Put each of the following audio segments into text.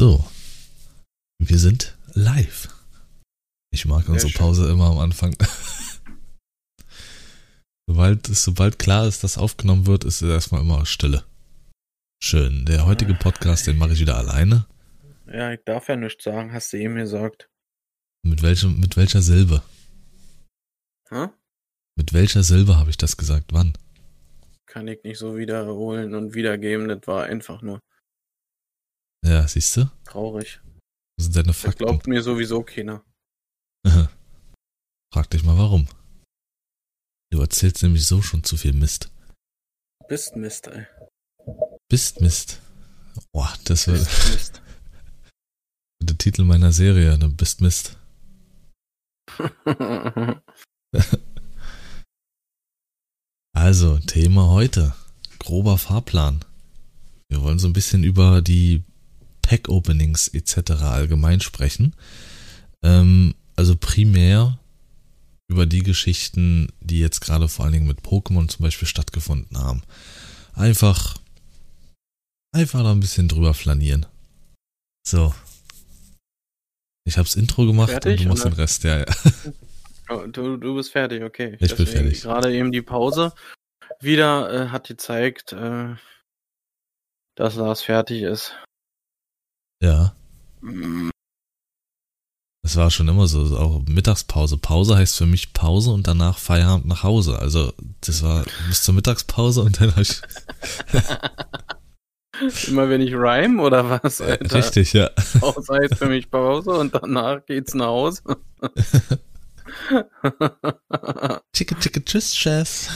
So, wir sind live. Ich mag Sehr unsere schön. Pause immer am Anfang. sobald, sobald klar ist, dass aufgenommen wird, ist es erstmal immer Stille. Schön. Der heutige Podcast, den mache ich wieder alleine. Ja, ich darf ja nichts sagen, hast du eben gesagt. Mit welchem, mit welcher Silbe? Hä? Mit welcher Silbe habe ich das gesagt? Wann? Kann ich nicht so wiederholen und wiedergeben, das war einfach nur Ja, siehst du? traurig. Das sind deine Das Fakten. glaubt mir sowieso keiner. Frag dich mal warum. Du erzählst nämlich so schon zu viel Mist. Bist Mist, ey. Bist Mist. Boah, das wird der Titel meiner Serie, ne? Bist Mist. Also, Thema heute. Grober Fahrplan. Wir wollen so ein bisschen über die Pack-Openings etc. allgemein sprechen. Ähm, also primär über die Geschichten, die jetzt gerade vor allen Dingen mit Pokémon zum Beispiel stattgefunden haben. Einfach, einfach da ein bisschen drüber flanieren. So. Ich hab's Intro gemacht Fertig, und du machst oder? den Rest, ja, ja. Oh, du, du bist fertig, okay. Ich bin fertig. Gerade eben die Pause wieder äh, hat gezeigt, äh, dass Lars fertig ist. Ja. Mm, Das war schon immer so, auch Mittagspause. Pause heißt für mich Pause und danach Feierabend nach Hause. Also das war bis zur Mittagspause und dann hab ich Immer wenn ich rhyme oder was, Alter? richtig, ja. Pause heißt für mich Pause und danach geht's nach Hause. Chicke, chicke, tschüss, Chef.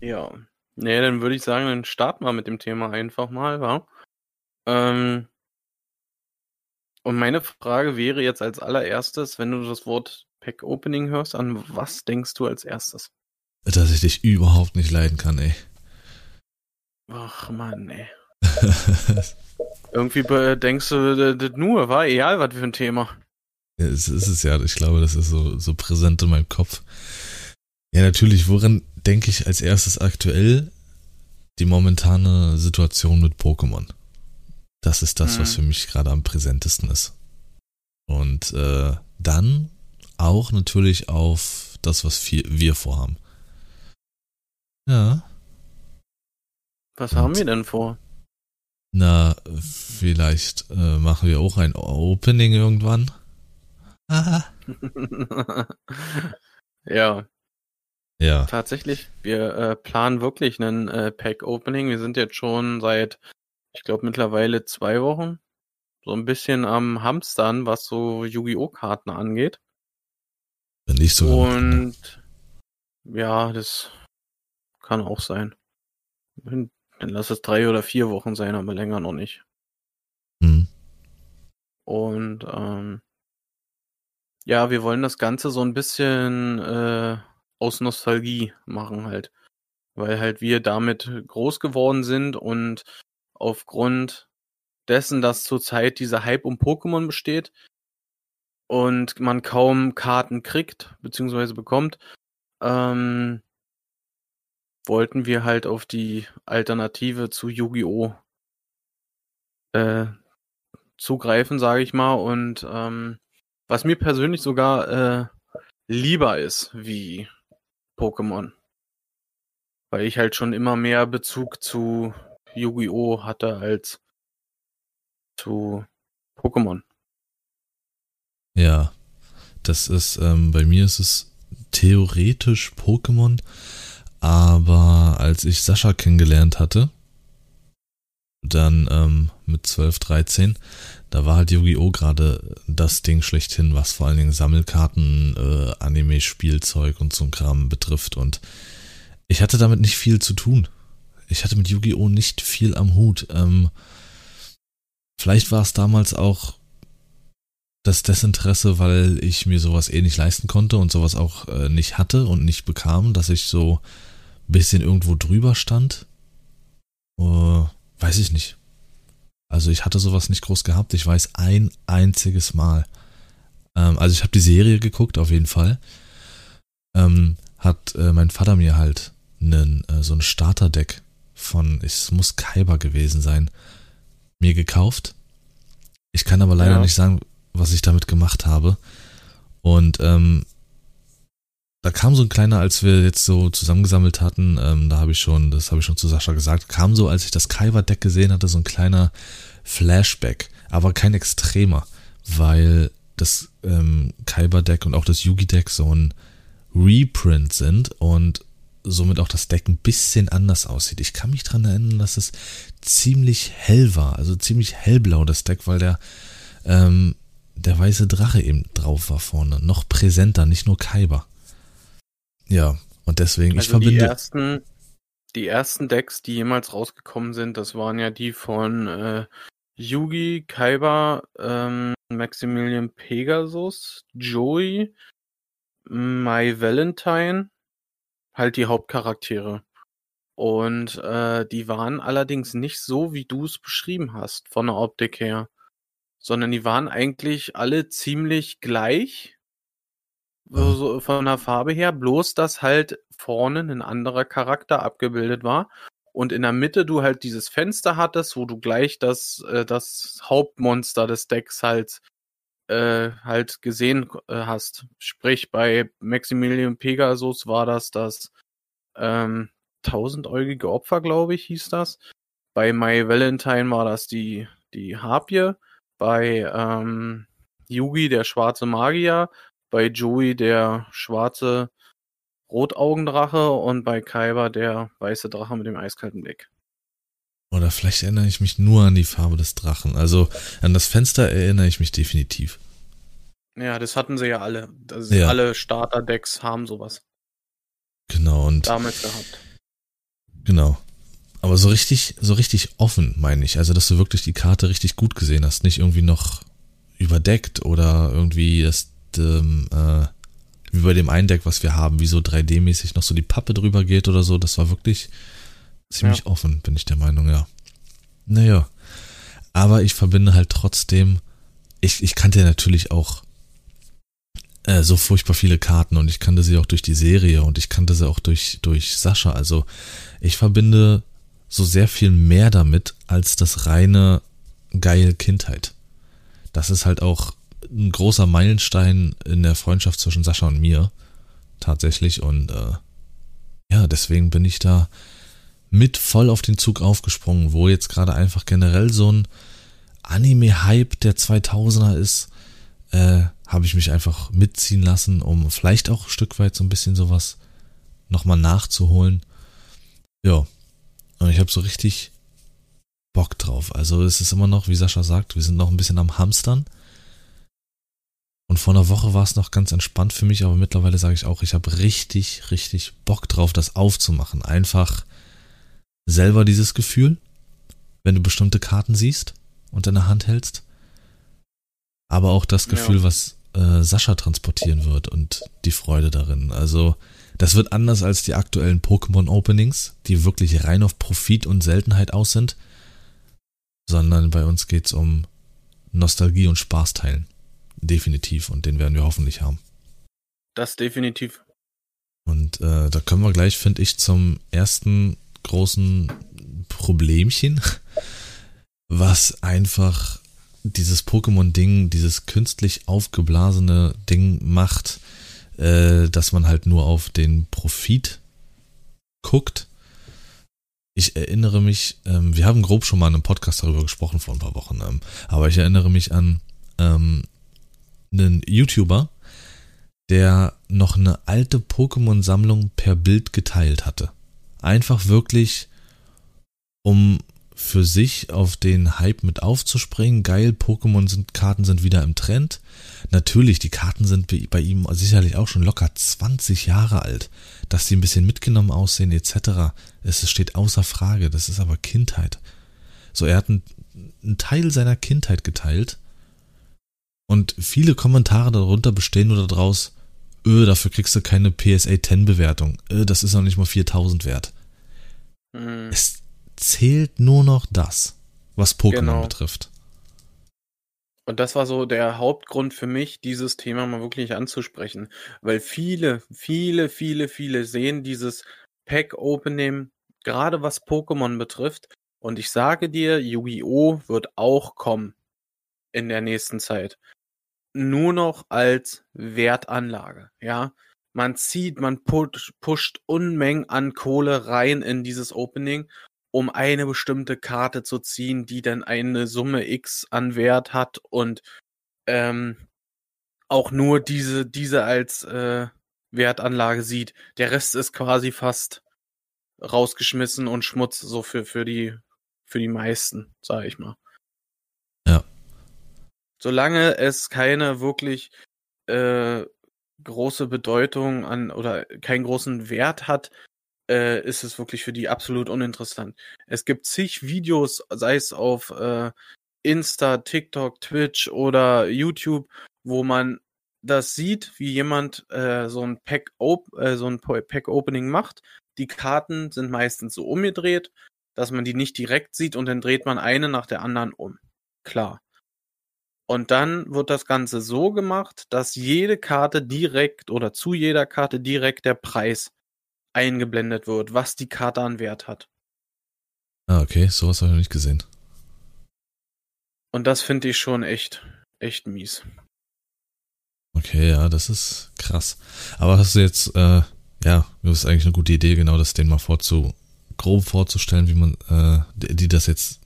Ja. Nee, dann würde ich sagen, dann starten wir mit dem Thema einfach mal, wa? Ähm, und meine Frage wäre jetzt als allererstes, wenn du das Wort Pack Opening hörst, an was denkst du als erstes? Dass ich dich überhaupt nicht leiden kann, ey. Ach Mann, ey. Irgendwie denkst du das- das nur, war egal, was für ein Thema. Ja, es ist es ja, ich glaube, das ist so, so präsent in meinem Kopf. Ja, natürlich, woran denke ich als erstes aktuell? Die momentane Situation mit Pokémon. Das ist das, was Mhm. für mich gerade am präsentesten ist. Und äh, dann auch natürlich auf das, was wir, wir vorhaben. Ja, Was Und- haben wir denn vor? na, vielleicht äh, machen wir auch ein Opening irgendwann. Aha. ja, Ja, tatsächlich. Wir äh, planen wirklich einen äh, Pack-Opening. Wir sind jetzt schon seit, ich glaube, mittlerweile zwei Wochen so ein bisschen am Hamstern, was so Yu-Gi-Oh! Karten angeht. wenn ich so. Und ja, das kann auch sein. Dann dann lass es drei oder vier Wochen sein, aber länger noch nicht. Hm. Und ähm, ja, wir wollen das Ganze so ein bisschen äh, aus Nostalgie machen halt. Weil halt wir damit groß geworden sind und aufgrund dessen, dass zurzeit dieser Hype um Pokémon besteht und man kaum Karten kriegt, beziehungsweise bekommt, ähm, wollten wir halt auf die Alternative zu Yu-Gi-Oh! Äh, zugreifen, sage ich mal. Und ähm, was mir persönlich sogar äh, lieber ist wie Pokémon. Weil ich halt schon immer mehr Bezug zu Yu-Gi-Oh! hatte als zu Pokémon. Ja, das ist, ähm, bei mir ist es theoretisch Pokémon, aber als ich Sascha kennengelernt hatte, dann ähm, mit 12, 13, da war halt Yu-Gi-Oh! gerade das Ding schlechthin, was vor allen Dingen Sammelkarten, äh, Anime, Spielzeug und so ein Kram betrifft und ich hatte damit nicht viel zu tun. Ich hatte mit Yu-Gi-Oh! nicht viel am Hut. Ähm, vielleicht war es damals auch das Desinteresse, weil ich mir sowas eh nicht leisten konnte und sowas auch äh, nicht hatte und nicht bekam, dass ich so ein bisschen irgendwo drüber stand. Äh, weiß ich nicht. Also ich hatte sowas nicht groß gehabt. Ich weiß ein einziges Mal. Ähm, also ich habe die Serie geguckt, auf jeden Fall. Ähm, hat äh, mein Vater mir halt einen, äh, so ein Starterdeck von, es muss Kaiba gewesen sein, mir gekauft. Ich kann aber leider Ja. nicht sagen, was ich damit gemacht habe. Und ähm, da kam so ein kleiner, als wir jetzt so zusammengesammelt hatten, ähm, da habe ich schon, das habe ich schon zu Sascha gesagt, kam so, als ich das Kaiwa-Deck gesehen hatte, so ein kleiner Flashback, aber kein extremer, weil das ähm, Kaiba-Deck und auch das Yugi-Deck so ein Reprint sind und somit auch das Deck ein bisschen anders aussieht. Ich kann mich dran erinnern, dass es ziemlich hell war, also ziemlich hellblau das Deck, weil der ähm, der weiße Drache eben drauf war vorne, noch präsenter, nicht nur Kaiba. Ja, und deswegen, ich Also die verbinde. ersten, die ersten Decks, die jemals rausgekommen sind, das waren ja die von äh, Yugi, Kaiba, ähm, Maximilian Pegasus, Joey, My Valentine, halt die Hauptcharaktere. Und äh, die waren allerdings nicht so, wie du es beschrieben hast, von der Optik her. Sondern die waren eigentlich alle ziemlich gleich. So, so von der Farbe her, bloß dass halt vorne ein anderer Charakter abgebildet war. Und in der Mitte du halt dieses Fenster hattest, wo du gleich das, äh, das Hauptmonster des Decks halt äh, halt gesehen äh, hast. Sprich, bei Maximilian Pegasus war das das ähm, tausendäugige Opfer, glaube ich, hieß das. Bei My Valentine war das die, die Harpie. Bei ähm, Yugi der schwarze Magier. Bei Joey der schwarze Rotaugendrache und bei Kaiba der weiße Drache mit dem eiskalten Blick. Oder vielleicht erinnere ich mich nur an die Farbe des Drachen. Also an das Fenster erinnere ich mich definitiv. Ja, das hatten sie ja alle. Also Ja. Alle Starter-Decks haben sowas Genau, und damals gehabt. genau. Aber so richtig, so richtig offen, meine ich. Also, dass du wirklich die Karte richtig gut gesehen hast. Nicht irgendwie noch überdeckt oder irgendwie das, ähm, äh, wie bei dem einen Deck, was wir haben, wie so 3D-mäßig noch so die Pappe drüber geht oder so. Das war wirklich ziemlich offen, bin ich der Meinung, ja. Naja. Aber ich verbinde halt trotzdem, ich, ich kannte natürlich auch äh, so furchtbar viele Karten und ich kannte sie auch durch die Serie und ich kannte sie auch durch, durch Sascha. Also ich verbinde so sehr viel mehr damit als das reine geil Kindheit. Das ist halt auch ein großer Meilenstein in der Freundschaft zwischen Sascha und mir. Tatsächlich. Und äh, ja, deswegen bin ich da mit voll auf den Zug aufgesprungen, wo jetzt gerade einfach generell so ein Anime-Hype der 2000er ist, äh, habe ich mich einfach mitziehen lassen, um vielleicht auch ein Stück weit so ein bisschen sowas nochmal nachzuholen. Ja, und ich habe so richtig Bock drauf. Also es ist immer noch, wie Sascha sagt, wir sind noch ein bisschen am Hamstern. Und vor einer Woche war es noch ganz entspannt für mich, aber mittlerweile sage ich auch, ich habe richtig, richtig Bock drauf, das aufzumachen. Einfach selber dieses Gefühl, wenn du bestimmte Karten siehst und in der Hand hältst. Aber auch das Ja. Gefühl, was äh, Sascha transportieren wird und die Freude darin. Also, das wird anders als die aktuellen Pokémon-Openings, die wirklich rein auf Profit und Seltenheit aus sind, sondern bei uns geht's um Nostalgie und Spaß teilen. Definitiv. Und den werden wir hoffentlich haben. Das definitiv. Und äh, da können wir gleich, finde ich, zum ersten großen Problemchen, was einfach dieses Pokémon-Ding, dieses künstlich aufgeblasene Ding macht, äh, dass man halt nur auf den Profit guckt. Ich erinnere mich, ähm, wir haben grob schon mal in einem Podcast darüber gesprochen vor ein paar Wochen, ähm, aber ich erinnere mich an ähm, einen YouTuber, der noch eine alte Pokémon-Sammlung per Bild geteilt hatte. Einfach wirklich, um für sich auf den Hype mit aufzuspringen. Geil, Pokémon sind, Karten sind wieder im Trend. Natürlich, die Karten sind bei- ihm sicherlich auch schon locker 20 Jahre alt. Dass sie ein bisschen mitgenommen aussehen, etc. Es steht außer Frage. Das ist aber Kindheit. So, er hat einen, einen Teil seiner Kindheit geteilt. Und viele Kommentare darunter bestehen nur daraus, öh, dafür kriegst du keine PSA 10 Bewertung. Öh, das ist noch nicht mal 4000 wert. Hm. Es zählt nur noch das, was Pokémon Genau. betrifft. Und das war so der Hauptgrund für mich, dieses Thema mal wirklich anzusprechen. Weil viele, viele, viele, viele sehen dieses Pack-Opening, gerade was Pokémon betrifft. Und ich sage dir, Yu-Gi-Oh! wird auch kommen. in der nächsten Zeit. Nur noch als Wertanlage, ja. Man zieht, man push, pusht Unmengen an Kohle rein in dieses Opening, um eine bestimmte Karte zu ziehen, die dann eine Summe X an Wert hat und ähm, auch nur diese, diese als äh, Wertanlage sieht. Der Rest ist quasi fast rausgeschmissen und Schmutz so für, für die, für die meisten, sag ich mal. Ja. Solange es keine wirklich äh, große Bedeutung an oder keinen großen Wert hat, äh, ist es wirklich für die absolut uninteressant. Es gibt zig Videos, sei es auf äh, Insta, TikTok, Twitch oder YouTube, wo man das sieht, wie jemand äh, so ein Pack, äh, so ein Pack Opening macht. Die Karten sind meistens so umgedreht, dass man die nicht direkt sieht und dann dreht man eine nach der anderen um. Klar. Und dann wird das Ganze so gemacht, dass jede Karte direkt oder zu jeder Karte direkt der Preis eingeblendet wird, was die Karte an Wert hat. Ah, okay, sowas habe ich noch nicht gesehen. Und das finde ich schon echt, echt mies. Okay, ja, das ist krass. Aber hast du jetzt, äh, ja, das ist eigentlich eine gute Idee, genau das denen mal vorzu, grob vorzustellen, wie man, äh, die das jetzt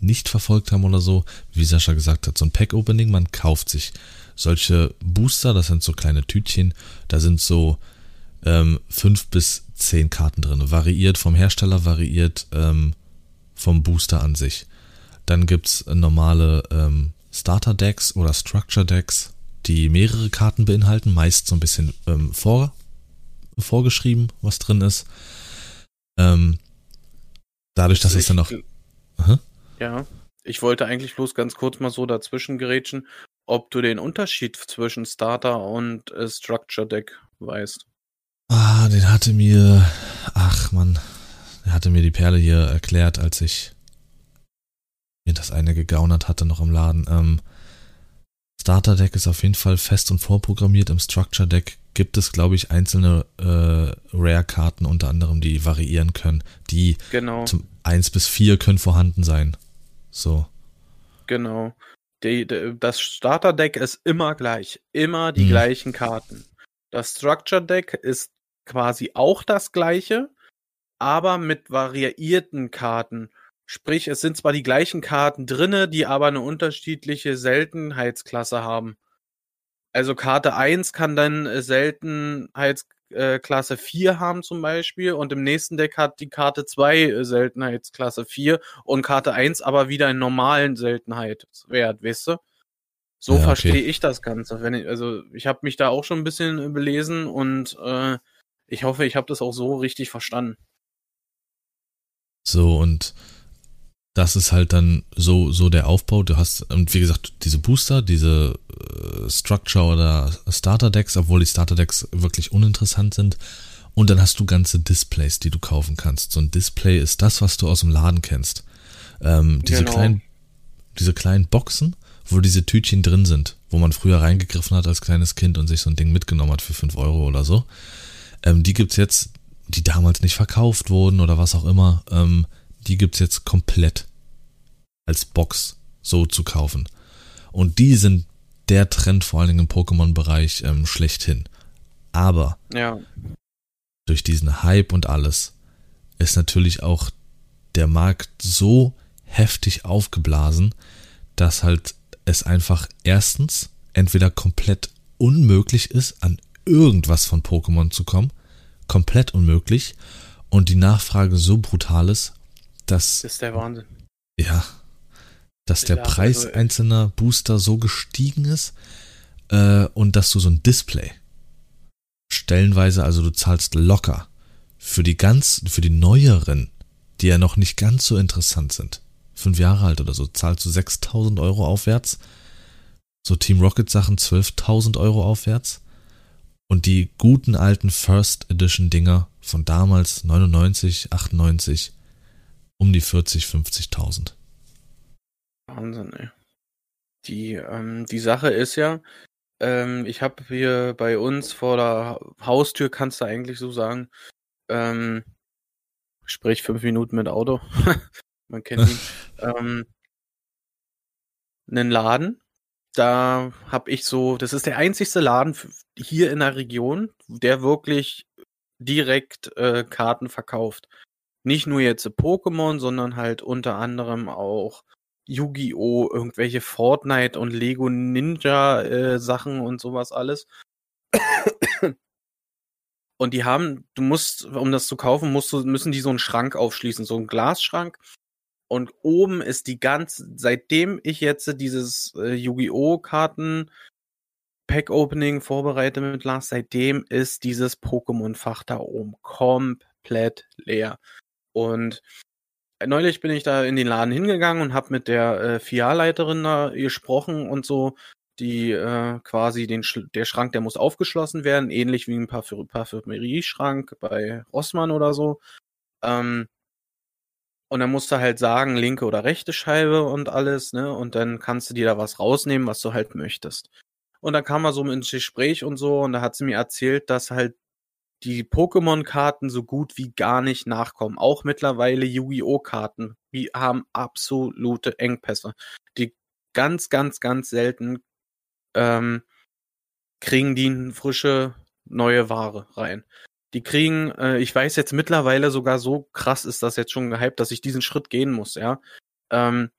nicht verfolgt haben oder so, wie Sascha gesagt hat, so ein Pack-Opening, man kauft sich solche Booster, das sind so kleine Tütchen, da sind so ähm, fünf bis zehn Karten drin. Variiert vom Hersteller, variiert ähm, vom Booster an sich. Dann gibt's normale ähm, Starter-Decks oder Structure-Decks, die mehrere Karten beinhalten, meist so ein bisschen ähm, vor, vorgeschrieben, was drin ist. Ähm, dadurch, dass also es dann noch. Aha. Ja, ich wollte eigentlich bloß ganz kurz mal so dazwischen gerätschen, ob du den Unterschied zwischen Starter und äh, Structure Deck weißt. Ah, den hatte mir, ach man, der hatte mir die Perle hier erklärt, als ich mir das eine gegaunert hatte noch im Laden. Ähm, Starter Deck ist auf jeden Fall fest und vorprogrammiert. Im Structure Deck gibt es, glaube ich, einzelne äh, Rare-Karten unter anderem, die variieren können. Die genau. zum 1 bis 4 können vorhanden sein. So. Genau. Die, die, das Starter-Deck ist immer gleich. Immer die hm. gleichen Karten. Das Structure-Deck ist quasi auch das gleiche, aber mit variierten Karten. Sprich, es sind zwar die gleichen Karten drinne, die aber eine unterschiedliche Seltenheitsklasse haben. Also Karte 1 kann dann Seltenheitsklasse 4 haben zum Beispiel und im nächsten Deck hat die Karte 2 Seltenheitsklasse 4 und Karte 1 aber wieder einen normalen Seltenheitswert, weißt du? So ja, verstehe okay. ich das Ganze. Wenn ich, also ich habe mich da auch schon ein bisschen belesen und äh, ich hoffe, ich habe das auch so richtig verstanden. So und das ist halt dann so, so der Aufbau. Du hast, und wie gesagt, diese Booster, diese äh, Structure oder Starter Decks, obwohl die Starter Decks wirklich uninteressant sind. Und dann hast du ganze Displays, die du kaufen kannst. So ein Display ist das, was du aus dem Laden kennst. Ähm, diese genau. kleinen, diese kleinen Boxen, wo diese Tütchen drin sind, wo man früher reingegriffen hat als kleines Kind und sich so ein Ding mitgenommen hat für 5 Euro oder so. Ähm, die gibt's jetzt, die damals nicht verkauft wurden oder was auch immer. Ähm, die gibt's jetzt komplett als Box so zu kaufen. Und die sind der Trend vor allen Dingen im Pokémon-Bereich ähm, schlechthin. Aber ja. durch diesen Hype und alles ist natürlich auch der Markt so heftig aufgeblasen, dass halt es einfach erstens entweder komplett unmöglich ist, an irgendwas von Pokémon zu kommen, komplett unmöglich, und die Nachfrage so brutal ist, dass. Das ist der Wahnsinn. Ja. Dass der Preis also, einzelner Booster so gestiegen ist äh, und dass du so ein Display stellenweise, also du zahlst locker für die ganz, für die neueren, die ja noch nicht ganz so interessant sind, fünf Jahre alt oder so, zahlst du 6000 Euro aufwärts. So Team Rocket Sachen 12.000 Euro aufwärts. Und die guten alten First Edition Dinger von damals 99, 98 um die 40, 50.000. Wahnsinn, ey. Die, ähm, die Sache ist ja, ähm, ich habe hier bei uns vor der Haustür, kannst du eigentlich so sagen, ähm, sprich fünf Minuten mit Auto, man kennt ihn, ähm, einen Laden, da habe ich so, das ist der einzigste Laden hier in der Region, der wirklich direkt äh, Karten verkauft. Nicht nur jetzt Pokémon, sondern halt unter anderem auch Yu-Gi-Oh!, irgendwelche Fortnite und Lego Ninja äh, Sachen und sowas alles. Und die haben, du musst, um das zu kaufen, musst du, müssen die so einen Schrank aufschließen, so einen Glasschrank. Und oben ist die ganze, seitdem ich jetzt dieses äh, Yu-Gi-Oh! Karten Pack-Opening vorbereite mit Lars, seitdem ist dieses Pokémon-Fach da oben komplett leer. Und neulich bin ich da in den Laden hingegangen und habe mit der äh, Filialleiterin da gesprochen und so, die äh, quasi den Sch der Schrank, der muss aufgeschlossen werden, ähnlich wie ein Parfü Parfümerieschrank bei Rossmann oder so. Ähm, und dann musst du halt sagen, linke oder rechte Scheibe und alles, ne? Und dann kannst du dir da was rausnehmen, was du halt möchtest. Und dann kam er so ins Gespräch und so, und da hat sie mir erzählt, dass halt die Pokémon-Karten so gut wie gar nicht nachkommen. Auch mittlerweile Yu-Gi-Oh!-Karten, die haben absolute Engpässe. Die ganz, ganz, ganz selten ähm, kriegen die frische neue Ware rein. Die kriegen, äh, ich weiß jetzt mittlerweile sogar so krass ist das jetzt schon gehypt, dass ich diesen Schritt gehen muss, ja. Ähm,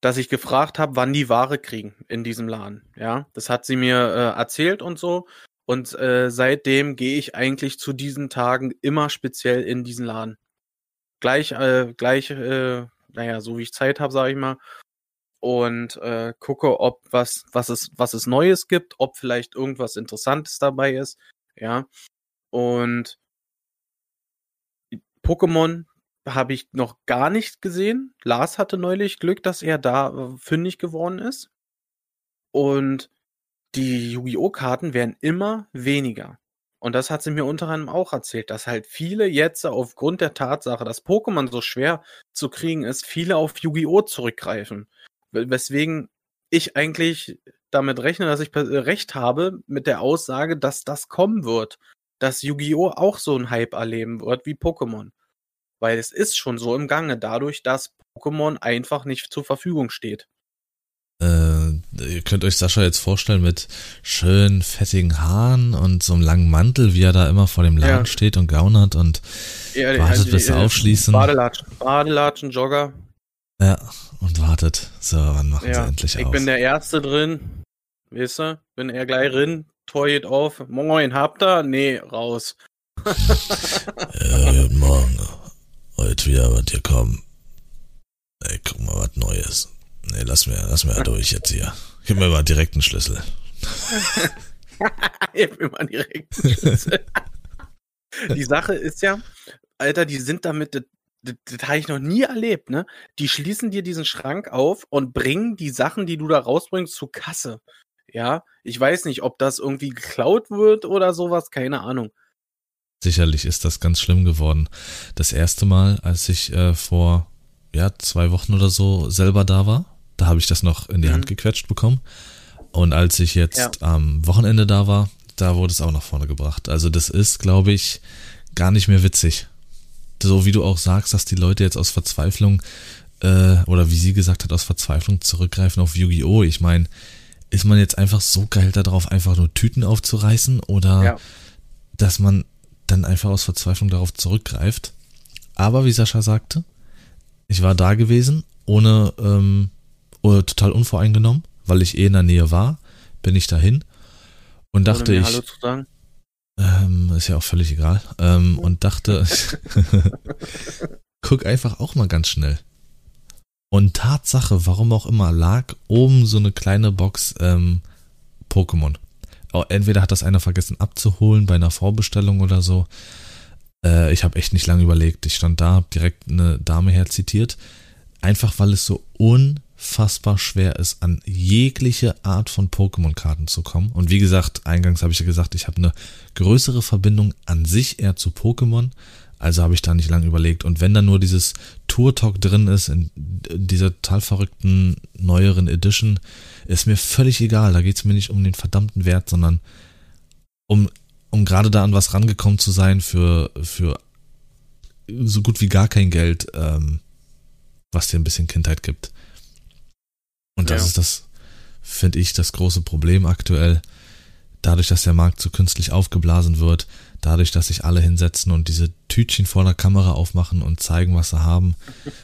dass ich gefragt habe, wann die Ware kriegen in diesem Laden. Ja, das hat sie mir äh, erzählt und so. Und äh, seitdem gehe ich eigentlich zu diesen Tagen immer speziell in diesen Laden. Gleich, äh, gleich, äh, naja, so wie ich Zeit habe, sage ich mal. Und äh, gucke, ob was, was es, was es Neues gibt, ob vielleicht irgendwas Interessantes dabei ist. Ja. Und Pokémon habe ich noch gar nicht gesehen. Lars hatte neulich Glück, dass er da äh, fündig geworden ist. Und die Yu-Gi-Oh! Karten werden immer weniger. Und das hat sie mir unter anderem auch erzählt, dass halt viele jetzt aufgrund der Tatsache, dass Pokémon so schwer zu kriegen ist, viele auf Yu-Gi-Oh! zurückgreifen. Weswegen ich eigentlich damit rechne, dass ich recht habe mit der Aussage, dass das kommen wird. Dass Yu-Gi-Oh! auch so ein Hype erleben wird wie Pokémon. Weil es ist schon so im Gange, dadurch, dass Pokémon einfach nicht zur Verfügung steht. Äh, ihr könnt euch Sascha jetzt vorstellen mit schön fettigen Haaren und so einem langen Mantel, wie er da immer vor dem Laden ja. steht und gaunert und ja, wartet, also, bis sie aufschließen. Badelatschen, Badelatschen, Jogger. Ja, und wartet. So, wann machen ja, sie endlich ich auf? Ich bin der Erste drin. Weißt du? Bin er gleich drin. Tor geht auf. Moin, habt ihr? Nee, raus. ja, guten Morgen heute wieder was hier kommen. Ey, guck mal, was Neues. Nee, lass mir, lass mir durch jetzt hier. Gib mir mal direkt einen Schlüssel. Gib mir mal direkt einen Schlüssel. die Sache ist ja, Alter, die sind damit, das, das, das habe ich noch nie erlebt, ne? Die schließen dir diesen Schrank auf und bringen die Sachen, die du da rausbringst, zur Kasse. Ja, ich weiß nicht, ob das irgendwie geklaut wird oder sowas, keine Ahnung. Sicherlich ist das ganz schlimm geworden. Das erste Mal, als ich äh, vor ja, zwei Wochen oder so selber da war, da habe ich das noch in die mhm. Hand gequetscht bekommen. Und als ich jetzt ja. am Wochenende da war, da wurde es auch nach vorne gebracht. Also das ist, glaube ich, gar nicht mehr witzig. So wie du auch sagst, dass die Leute jetzt aus Verzweiflung äh, oder wie sie gesagt hat, aus Verzweiflung zurückgreifen auf Yu-Gi-Oh! Ich meine, ist man jetzt einfach so geil darauf, einfach nur Tüten aufzureißen oder ja. dass man dann einfach aus Verzweiflung darauf zurückgreift. Aber wie Sascha sagte, ich war da gewesen, ohne, ähm, ohne total unvoreingenommen, weil ich eh in der Nähe war, bin ich dahin und dachte ich. Hallo zu sagen? Ähm, ist ja auch völlig egal. Ähm, und dachte, guck einfach auch mal ganz schnell. Und Tatsache, warum auch immer, lag oben so eine kleine Box ähm, Pokémon. Entweder hat das einer vergessen abzuholen bei einer Vorbestellung oder so. Äh, ich habe echt nicht lange überlegt. Ich stand da, hab direkt eine Dame herzitiert. Einfach weil es so unfassbar schwer ist, an jegliche Art von Pokémon-Karten zu kommen. Und wie gesagt, eingangs habe ich ja gesagt, ich habe eine größere Verbindung an sich eher zu Pokémon. Also habe ich da nicht lange überlegt. Und wenn da nur dieses Tour Talk drin ist, in dieser total verrückten neueren Edition, ist mir völlig egal. Da geht es mir nicht um den verdammten Wert, sondern um, um gerade da an was rangekommen zu sein für, für so gut wie gar kein Geld, ähm, was dir ein bisschen Kindheit gibt. Und das Ja. ist das, finde ich, das große Problem aktuell. Dadurch, dass der Markt so künstlich aufgeblasen wird, dadurch, dass sich alle hinsetzen und diese Tütchen vor der Kamera aufmachen und zeigen, was sie haben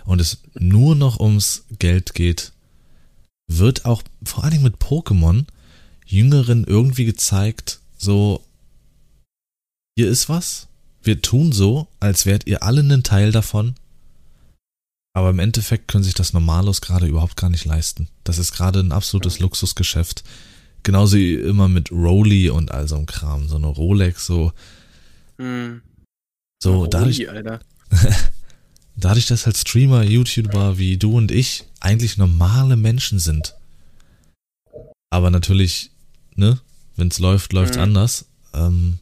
und es nur noch ums Geld geht, wird auch vor allen Dingen mit Pokémon Jüngeren irgendwie gezeigt, so, hier ist was, wir tun so, als wärt ihr alle ein Teil davon, aber im Endeffekt können sich das Normalos gerade überhaupt gar nicht leisten. Das ist gerade ein absolutes Luxusgeschäft. Genauso wie immer mit Rolly und all so ein Kram, so eine Rolex, so, Hm. so Ui, dadurch, Alter. dadurch, dass halt Streamer, YouTuber wie du und ich eigentlich normale Menschen sind. Aber natürlich, ne, wenn's läuft, läuft's Mhm. anders. Ähm,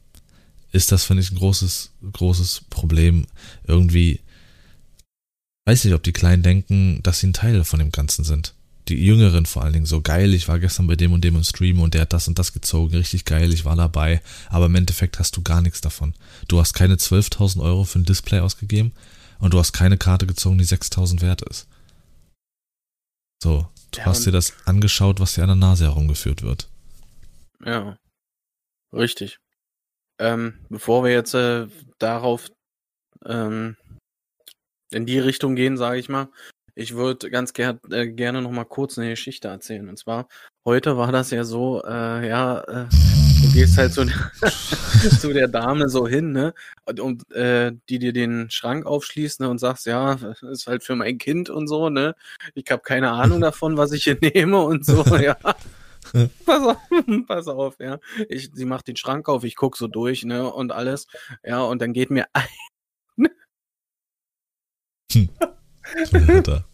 ist das, finde ich, ein großes, großes Problem. Irgendwie, weiß nicht, ob die Kleinen denken, dass sie ein Teil von dem Ganzen sind. Die Jüngeren vor allen Dingen so geil, ich war gestern bei dem und dem im Stream und der hat das und das gezogen, richtig geil, ich war dabei, aber im Endeffekt hast du gar nichts davon. Du hast keine 12.000 Euro für ein Display ausgegeben und du hast keine Karte gezogen, die 6.000 wert ist. So, du Ja, hast dir das angeschaut, was dir an der Nase herumgeführt wird. Ja. Richtig. Ähm, bevor wir jetzt äh, darauf ähm, in die Richtung gehen, sage ich mal, ich würde ganz ger äh, gerne noch mal kurz eine Geschichte erzählen. Und zwar, heute war das ja so, äh, ja, äh, du gehst halt zu, zu der Dame so hin, ne, und, äh, die dir den Schrank aufschließt, ne, und sagst, ja, das ist halt für mein Kind und so, ne, ich habe keine Ahnung davon, was ich hier nehme und so, ja. Pass auf, pass auf, ja. Ich, sie macht den Schrank auf, ich guck so durch, ne, und alles, ja, und dann geht mir ein, Alter.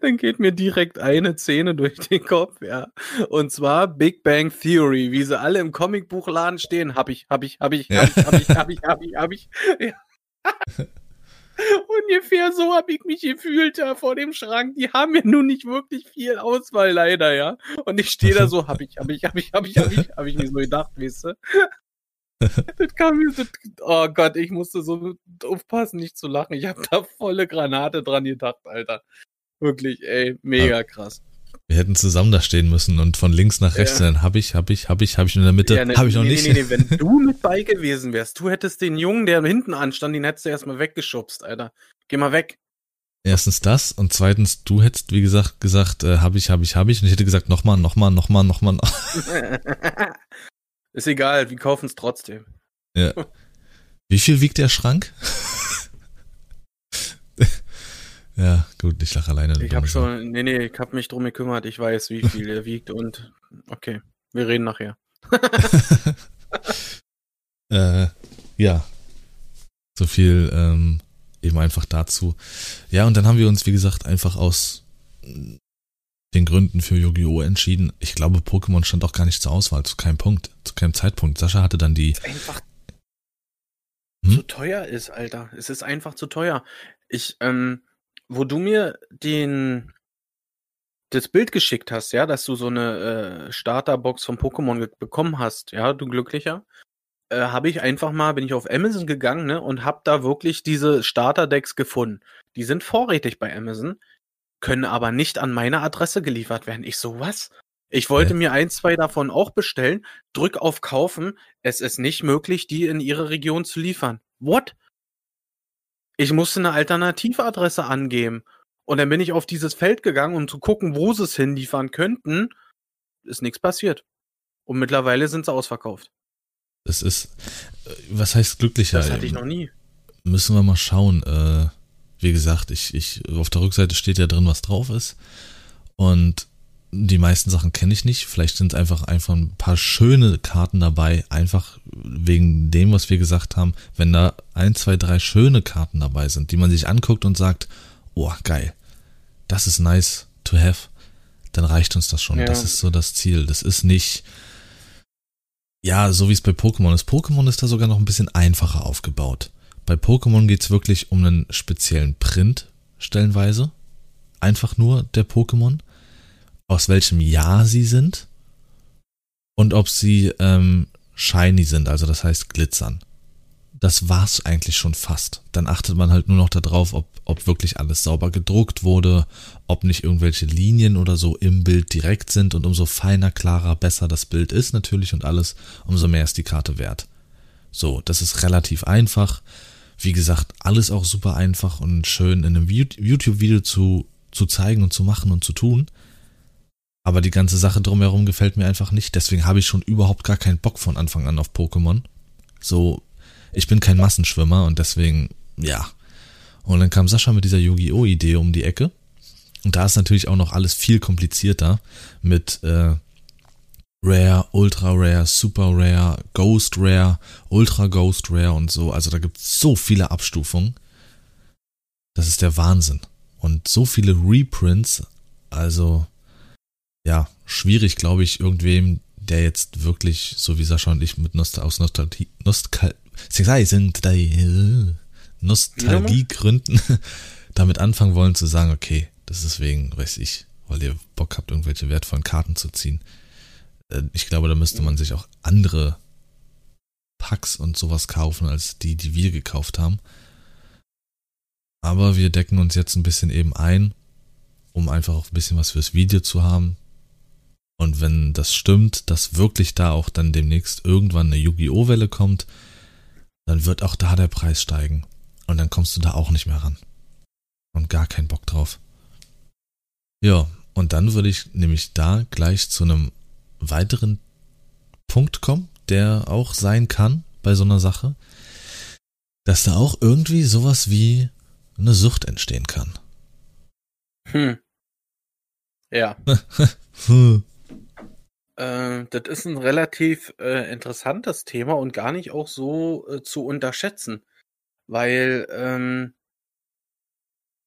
dann geht mir direkt eine Szene durch den Kopf, ja. Und zwar Big Bang Theory, wie sie alle im Comicbuchladen stehen, hab ich, hab ich, hab ich, Ja. hab ich, hab ich, hab ich, hab ich, hab ich. Ja. Ungefähr so habe ich mich gefühlt da vor dem Schrank. Die haben ja nun nicht wirklich viel Auswahl leider, ja. Und ich stehe da so, hab ich, hab ich, hab ich, hab ich, hab ich, hab ich mir so gedacht, weißt du. Das kam mir so, oh Gott, ich musste so aufpassen, nicht zu lachen. Ich habe da volle Granate dran gedacht, Alter. Wirklich, ey, mega krass. Wir hätten zusammen da stehen müssen und von links nach rechts, Ja. dann hab ich, hab ich, hab ich, hab ich in der Mitte, ne, hab ich noch nee, nicht. Nee, nee, wenn du mit bei gewesen wärst, du hättest den Jungen, der hinten anstand, den hättest du erstmal weggeschubst, Alter. Geh mal weg. Erstens das und zweitens, du hättest, wie gesagt, gesagt, äh, hab ich, hab ich, hab ich und ich hätte gesagt, nochmal, nochmal, nochmal, nochmal. Ist egal, wir kaufen es trotzdem. Ja. Wie viel wiegt der Schrank? ja, gut, ich lache alleine. Ich habe schon, nee, nee, ich habe mich drum gekümmert. Ich weiß, wie viel er wiegt und okay, wir reden nachher. äh, ja. So viel ähm, eben einfach dazu. Ja, und dann haben wir uns, wie gesagt, einfach aus den Gründen für Yu-Gi-Oh! entschieden. Ich glaube, Pokémon stand auch gar nicht zur Auswahl, zu keinem Punkt, zu keinem Zeitpunkt. Sascha hatte dann die. Einfach Hm? zu teuer ist, Alter. Es ist einfach zu teuer. Ich, ähm, wo du mir den das Bild geschickt hast, ja, dass du so eine äh, Starterbox von Pokémon bekommen hast, ja, du glücklicher, äh, habe ich einfach mal, bin ich auf Amazon gegangen, ne, und habe da wirklich diese Starterdecks gefunden. Die sind vorrätig bei Amazon, können aber nicht an meine Adresse geliefert werden. Ich so, was? Ich wollte Hä? mir ein, zwei davon auch bestellen, drück auf Kaufen, es ist nicht möglich, die in ihre Region zu liefern. What? Ich musste eine Alternativadresse angeben. Und dann bin ich auf dieses Feld gegangen, um zu gucken, wo sie es hinliefern könnten. Ist nichts passiert. Und mittlerweile sind sie ausverkauft. Es ist, äh, was heißt glücklicher? Das hatte ich noch nie. Müssen wir mal schauen. Äh, wie gesagt, ich, ich, auf der Rückseite steht ja drin, was drauf ist. Und die meisten Sachen kenne ich nicht. Vielleicht sind einfach einfach ein paar schöne Karten dabei, einfach wegen dem, was wir gesagt haben. Wenn da ein, zwei, drei schöne Karten dabei sind, die man sich anguckt und sagt, oh, geil, das ist nice to have, dann reicht uns das schon. Ja. Das ist so das Ziel. Das ist nicht, ja, so wie es bei Pokémon ist. Pokémon ist da sogar noch ein bisschen einfacher aufgebaut. Bei Pokémon geht's wirklich um einen speziellen Print, stellenweise. Einfach nur der Pokémon. Aus welchem Jahr sie sind. Und ob sie ähm, shiny sind, also das heißt glitzern. das war's eigentlich schon fast. Dann achtet man halt nur noch darauf, ob, ob wirklich alles sauber gedruckt wurde, ob nicht irgendwelche Linien oder so im Bild direkt sind und umso feiner, klarer, besser das Bild ist natürlich und alles, umso mehr ist die Karte wert. So, das ist relativ einfach. Wie gesagt, alles auch super einfach und schön in einem YouTube-Video zu, zu zeigen und zu machen und zu tun. Aber die ganze Sache drumherum gefällt mir einfach nicht. Deswegen habe ich schon überhaupt gar keinen Bock von Anfang an auf Pokémon. So, ich bin kein Massenschwimmer und deswegen, ja. Und dann kam Sascha mit dieser Yu-Gi-Oh! Idee um die Ecke. Und da ist natürlich auch noch alles viel komplizierter mit äh, Rare, Ultra Rare, Super Rare, Ghost Rare, Ultra Ghost Rare und so. Also da gibt es so viele Abstufungen. Das ist der Wahnsinn. Und so viele Reprints. Also, ja, schwierig, glaube ich, irgendwem, der jetzt wirklich, so wie Sascha und ich, mit Nostal aus Nostalgie, Nostal Nostalgiegründen damit anfangen wollen zu sagen, okay, das ist wegen, weiß ich, weil ihr Bock habt, irgendwelche wertvollen Karten zu ziehen. Äh, ich glaube, da müsste man sich auch andere Packs und sowas kaufen, als die, die wir gekauft haben. Aber wir decken uns jetzt ein bisschen eben ein, um einfach auch ein bisschen was fürs Video zu haben. Und wenn das stimmt, dass wirklich da auch dann demnächst irgendwann eine Yu-Gi-Oh! Welle kommt, dann wird auch da der Preis steigen. Und dann kommst du da auch nicht mehr ran. Und gar keinen Bock drauf. Ja, und dann würde ich nämlich da gleich zu einem weiteren Punkt kommen, der auch sein kann bei so einer Sache, dass da auch irgendwie sowas wie eine Sucht entstehen kann. Hm. Ja. hm. Äh, das ist ein relativ äh, interessantes Thema und gar nicht auch so äh, zu unterschätzen, weil ähm,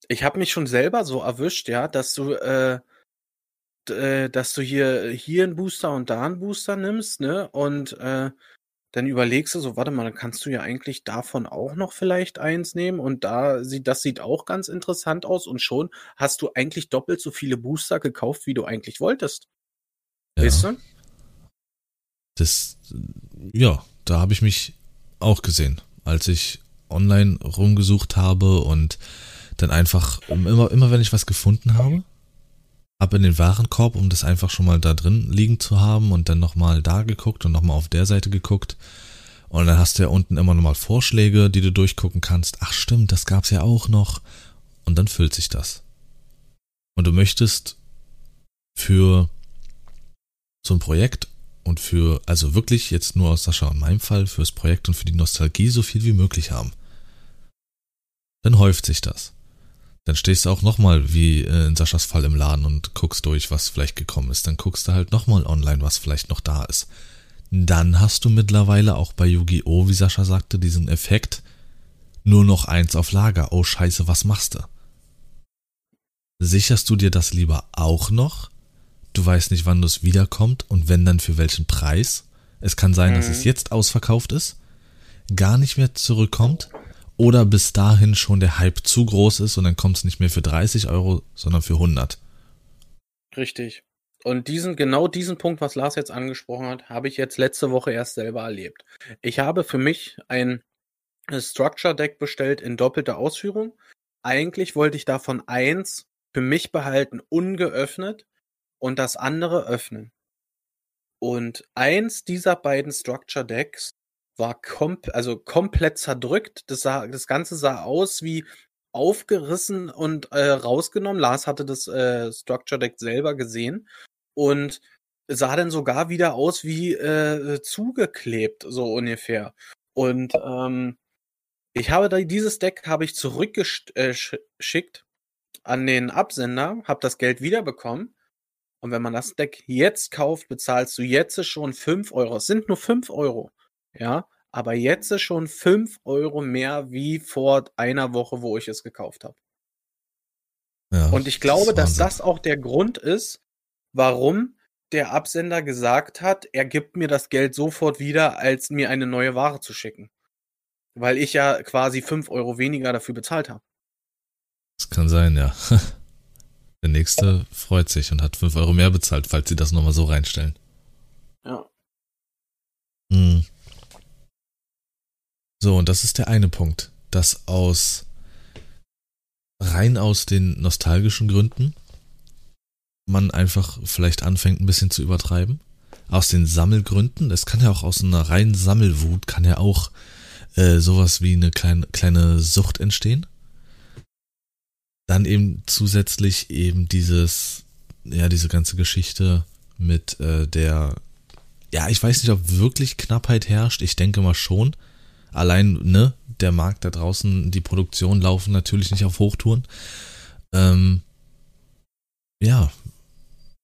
ich habe mich schon selber so erwischt, ja, dass du äh, äh, dass du hier hier einen Booster und da einen Booster nimmst, ne? Und äh, dann überlegst du so, warte mal, dann kannst du ja eigentlich davon auch noch vielleicht eins nehmen und da sieht das sieht auch ganz interessant aus und schon hast du eigentlich doppelt so viele Booster gekauft, wie du eigentlich wolltest. Ja. Weißt du? Das, ja, da habe ich mich auch gesehen, als ich online rumgesucht habe und dann einfach immer, immer wenn ich was gefunden habe, ab in den Warenkorb, um das einfach schon mal da drin liegen zu haben und dann nochmal da geguckt und nochmal auf der Seite geguckt. Und dann hast du ja unten immer nochmal Vorschläge, die du durchgucken kannst. Ach stimmt, das gab's ja auch noch. Und dann füllt sich das. Und du möchtest für so ein Projekt und für, also wirklich jetzt nur aus Sascha und meinem Fall, fürs Projekt und für die Nostalgie so viel wie möglich haben. Dann häuft sich das. Dann stehst du auch nochmal wie äh, in Saschas Fall im Laden und guckst durch, was vielleicht gekommen ist. Dann guckst du halt nochmal online, was vielleicht noch da ist. Dann hast du mittlerweile auch bei Yu-Gi-Oh!, wie Sascha sagte, diesen Effekt, nur noch eins auf Lager. Oh scheiße, was machst du? Sicherst du dir das lieber auch noch? Du weißt nicht, wann es wiederkommt und wenn dann für welchen Preis. Es kann sein, mhm. dass es jetzt ausverkauft ist, gar nicht mehr zurückkommt oder bis dahin schon der Hype zu groß ist und dann kommt es nicht mehr für 30 Euro, sondern für 100. Richtig. Und diesen, genau diesen Punkt, was Lars jetzt angesprochen hat, habe ich jetzt letzte Woche erst selber erlebt. Ich habe für mich ein Structure Deck bestellt in doppelter Ausführung. Eigentlich wollte ich davon eins für mich behalten, ungeöffnet und das andere öffnen. Und eins dieser beiden Structure Decks war kom also komplett zerdrückt. Das, sah, das Ganze sah aus wie aufgerissen und äh, rausgenommen. Lars hatte das äh, Structure Deck selber gesehen und sah dann sogar wieder aus wie äh, zugeklebt, so ungefähr. Und ähm, ich habe da dieses Deck habe ich zurückgeschickt äh, an den Absender, habe das Geld wiederbekommen. Und wenn man das Deck jetzt kauft, bezahlst du jetzt schon 5 Euro. Es sind nur 5 Euro. Ja, aber jetzt ist schon 5 Euro mehr wie vor einer Woche, wo ich es gekauft habe. Ja, und ich glaube, das dass das auch der Grund ist, warum der Absender gesagt hat, er gibt mir das Geld sofort wieder, als mir eine neue Ware zu schicken. Weil ich ja quasi 5 Euro weniger dafür bezahlt habe. Das kann sein, ja. Der nächste freut sich und hat 5 Euro mehr bezahlt, falls sie das nochmal so reinstellen. Ja. Hm. So, und das ist der eine Punkt, dass aus rein aus den nostalgischen Gründen man einfach vielleicht anfängt ein bisschen zu übertreiben. Aus den Sammelgründen, es kann ja auch aus einer reinen Sammelwut, kann ja auch äh, sowas wie eine kleine, kleine Sucht entstehen. Dann eben zusätzlich eben dieses, ja, diese ganze Geschichte mit äh, der, ja, ich weiß nicht, ob wirklich Knappheit herrscht. Ich denke mal schon. Allein, ne, der Markt da draußen, die Produktion laufen natürlich nicht auf Hochtouren. Ähm, ja,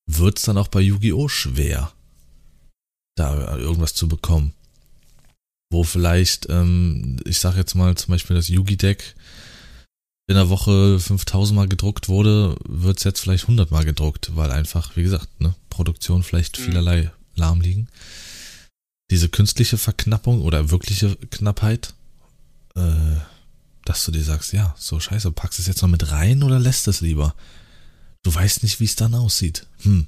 wird's dann auch bei Yu-Gi-Oh! schwer, da irgendwas zu bekommen. Wo vielleicht, ähm, ich sag jetzt mal zum Beispiel das Yugi-Deck in der Woche 5000 Mal gedruckt wurde, wird's jetzt vielleicht 100 Mal gedruckt, weil einfach, wie gesagt, ne, Produktion vielleicht mhm. vielerlei lahm liegen. Diese künstliche Verknappung oder wirkliche Knappheit, äh, dass du dir sagst, ja, so scheiße, packst du es jetzt noch mit rein oder lässt es lieber? Du weißt nicht, wie es dann aussieht. Hm.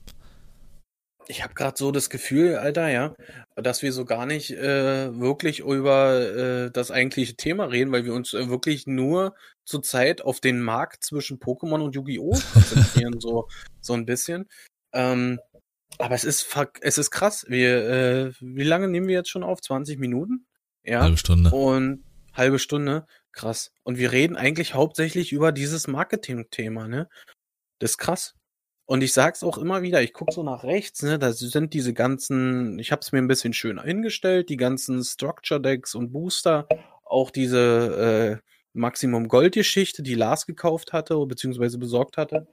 Ich habe gerade so das Gefühl, Alter, ja, dass wir so gar nicht äh, wirklich über äh, das eigentliche Thema reden, weil wir uns äh, wirklich nur zurzeit auf den Markt zwischen Pokémon und Yu-Gi-Oh! konzentrieren, so, so ein bisschen. Ähm, aber es ist, es ist krass. Wir, äh, wie lange nehmen wir jetzt schon auf? 20 Minuten? Ja. Halbe Stunde. Und halbe Stunde. Krass. Und wir reden eigentlich hauptsächlich über dieses Marketing-Thema, ne? Das ist krass. Und ich sag's auch immer wieder, ich gucke so nach rechts, ne, da sind diese ganzen, ich habe es mir ein bisschen schöner hingestellt, die ganzen Structure Decks und Booster, auch diese äh, Maximum Gold Geschichte, die Lars gekauft hatte beziehungsweise besorgt hatte.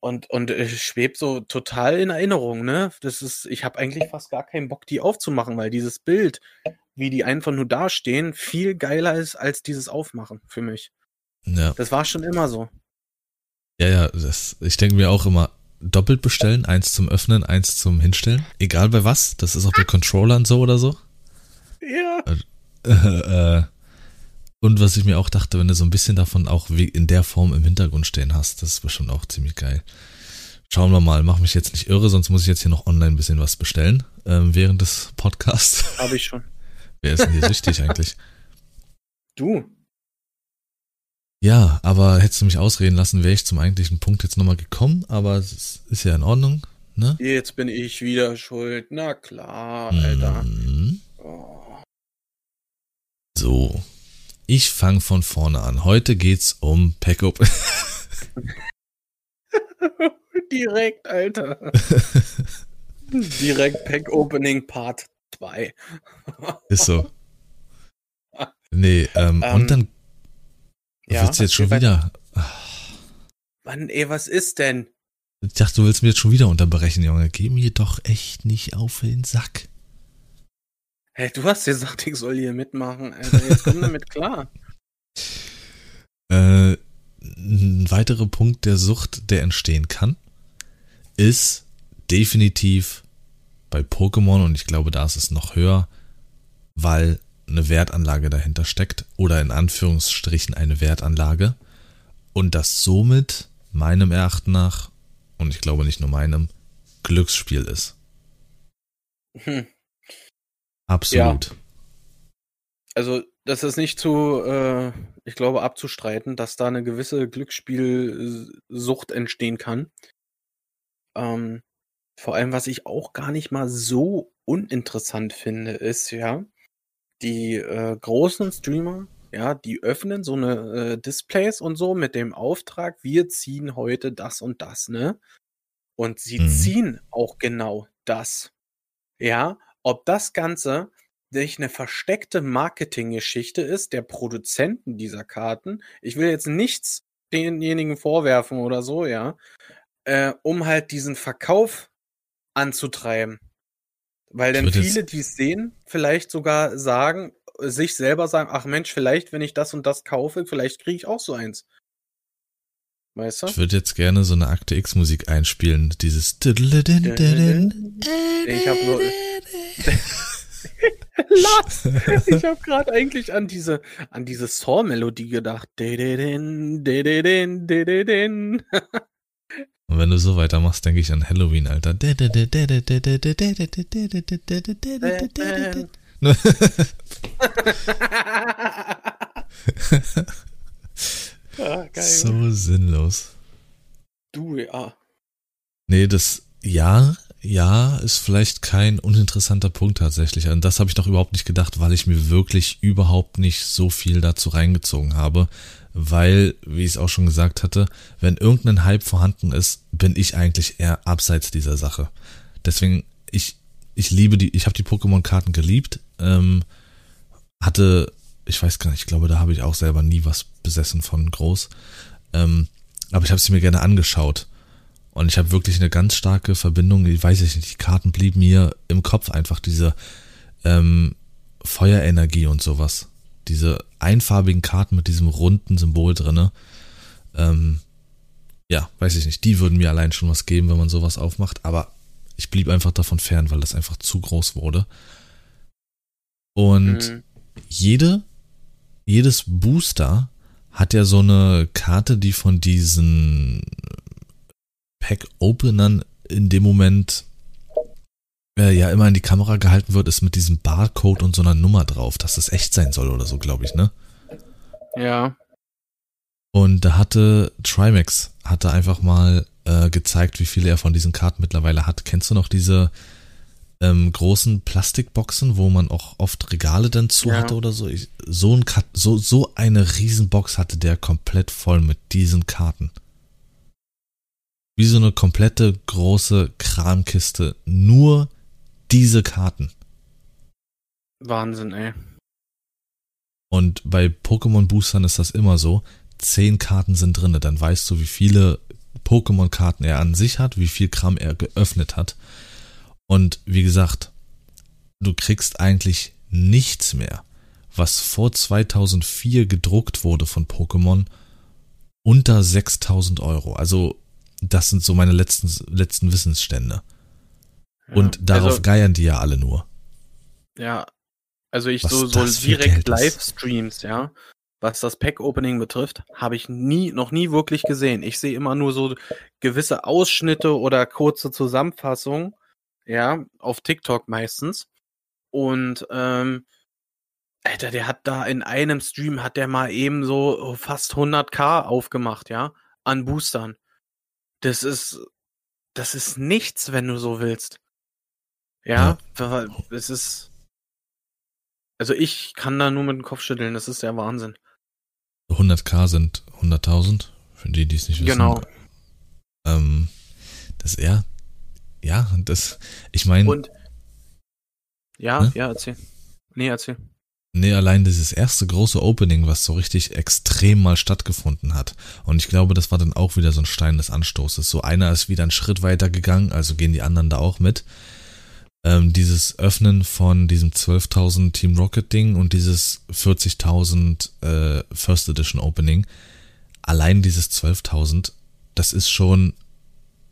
Und und äh, schwebt so total in Erinnerung, ne? Das ist ich habe eigentlich fast gar keinen Bock die aufzumachen, weil dieses Bild, wie die einfach nur dastehen, viel geiler ist als dieses Aufmachen für mich. Ja. Das war schon immer so. Ja, ja, das, ich denke mir auch immer, doppelt bestellen, eins zum Öffnen, eins zum Hinstellen. Egal bei was, das ist auch bei Controllern so oder so. Ja. Äh, äh, und was ich mir auch dachte, wenn du so ein bisschen davon auch in der Form im Hintergrund stehen hast, das ist bestimmt auch ziemlich geil. Schauen wir mal, mach mich jetzt nicht irre, sonst muss ich jetzt hier noch online ein bisschen was bestellen, ähm, während des Podcasts. Habe ich schon. Wer ist denn hier süchtig eigentlich? Du. Ja, aber hättest du mich ausreden lassen, wäre ich zum eigentlichen Punkt jetzt nochmal gekommen, aber es ist ja in Ordnung, ne? Jetzt bin ich wieder schuld. Na klar, Alter. Mhm. Oh. So. Ich fange von vorne an. Heute geht's um Pack-Up. Direkt, Alter. Direkt Pack-Opening Part 2. ist so. Nee, ähm, um, und ähm, dann ja, willst du jetzt schon wieder? Mann, ey, was ist denn? Ich dachte, du willst mir jetzt schon wieder unterbrechen, Junge. Geh mir doch echt nicht auf den Sack. Hey, du hast gesagt, ich soll hier mitmachen, Alter. Jetzt komm damit klar. Äh, ein weiterer Punkt der Sucht, der entstehen kann, ist definitiv bei Pokémon und ich glaube, da ist es noch höher, weil eine Wertanlage dahinter steckt oder in Anführungsstrichen eine Wertanlage und das somit meinem Erachten nach und ich glaube nicht nur meinem Glücksspiel ist. Hm. Absolut. Ja. Also das ist nicht zu, äh, ich glaube, abzustreiten, dass da eine gewisse Glücksspielsucht entstehen kann. Ähm, vor allem, was ich auch gar nicht mal so uninteressant finde, ist ja, die äh, großen Streamer, ja, die öffnen so eine äh, Displays und so mit dem Auftrag, wir ziehen heute das und das, ne? Und sie mhm. ziehen auch genau das. Ja, ob das Ganze nicht eine versteckte Marketinggeschichte ist der Produzenten dieser Karten. Ich will jetzt nichts denjenigen vorwerfen oder so, ja, äh, um halt diesen Verkauf anzutreiben. Weil dann viele, die es sehen, vielleicht sogar sagen, sich selber sagen, ach Mensch, vielleicht, wenn ich das und das kaufe, vielleicht kriege ich auch so eins. Weißt du? Ich würde jetzt gerne so eine Akte X-Musik einspielen, dieses Ich habe nur. Lars, ich habe gerade eigentlich an diese an diese Saw-Melodie gedacht. Und wenn du so weitermachst, denke ich an Halloween, Alter. Ah, geil. so sinnlos. Du, ja. Nee, das, ja, ja, ist vielleicht kein uninteressanter Punkt tatsächlich. An das habe ich noch überhaupt nicht gedacht, weil ich mir wirklich überhaupt nicht so viel dazu reingezogen habe. Weil, wie ich es auch schon gesagt hatte, wenn irgendein Hype vorhanden ist, bin ich eigentlich eher abseits dieser Sache. Deswegen, ich, ich liebe die, ich habe die Pokémon-Karten geliebt. Ähm, hatte, ich weiß gar nicht, ich glaube, da habe ich auch selber nie was besessen von groß. Ähm, aber ich habe sie mir gerne angeschaut. Und ich habe wirklich eine ganz starke Verbindung, ich weiß nicht, die Karten blieben mir im Kopf einfach, diese ähm, Feuerenergie und sowas. Diese einfarbigen Karten mit diesem runden Symbol drinne. Ähm, ja, weiß ich nicht, die würden mir allein schon was geben, wenn man sowas aufmacht, aber ich blieb einfach davon fern, weil das einfach zu groß wurde. Und Mhm. jede, jedes Booster hat ja so eine Karte, die von diesen Pack-Openern in dem Moment äh, ja immer in die Kamera gehalten wird, ist mit diesem Barcode und so einer Nummer drauf, dass das echt sein soll oder so, glaube ich, ne? Ja. Und da hatte Trimax hatte einfach mal äh, gezeigt, wie viele er von diesen Karten mittlerweile hat. Kennst du noch diese ähm, großen Plastikboxen, wo man auch oft Regale dann zu Ja. hatte oder so? Ich, so, ein so, so eine Riesenbox hatte der komplett voll mit diesen Karten. Wie so eine komplette große Kramkiste. Nur diese Karten. Wahnsinn, ey. Und bei Pokémon Boostern ist das immer so. Zehn Karten sind drinne, dann weißt du, wie viele Pokémon-Karten er an sich hat, wie viel Kram er geöffnet hat. Und wie gesagt, du kriegst eigentlich nichts mehr, was vor 2004 gedruckt wurde von Pokémon, unter 6000 Euro. Also, das sind so meine letzten, letzten Wissensstände. Ja. Und darauf Also, geiern die ja alle nur. ja. Also ich Was so, so direkt. Livestreams, ja. Was das Pack-Opening betrifft, habe ich nie, noch nie wirklich gesehen. Ich sehe immer nur so gewisse Ausschnitte oder kurze Zusammenfassungen, ja, auf TikTok meistens. Und ähm, Alter, der hat da in einem Stream hat der mal eben so fast 100k aufgemacht, ja, an Boostern. Das ist, das ist nichts, wenn du so willst. Ja, weil es ist, also ich kann da nur mit dem Kopf schütteln, das ist der Wahnsinn. 100k sind 100.000, für die, die es nicht wissen. Genau. Ähm, das ja, ja, das, ich meine, Und, ja, Ne? ja, erzähl. Nee, erzähl. nee, allein dieses erste große Opening, was so richtig extrem mal stattgefunden hat. Und ich glaube, das war dann auch wieder so ein Stein des Anstoßes. So einer ist wieder einen Schritt weiter gegangen, also gehen die anderen da auch mit. Ähm, dieses Öffnen von diesem 12.000 Team Rocket Ding und dieses 40.000 äh, First Edition Opening. Allein dieses 12.000, das ist schon,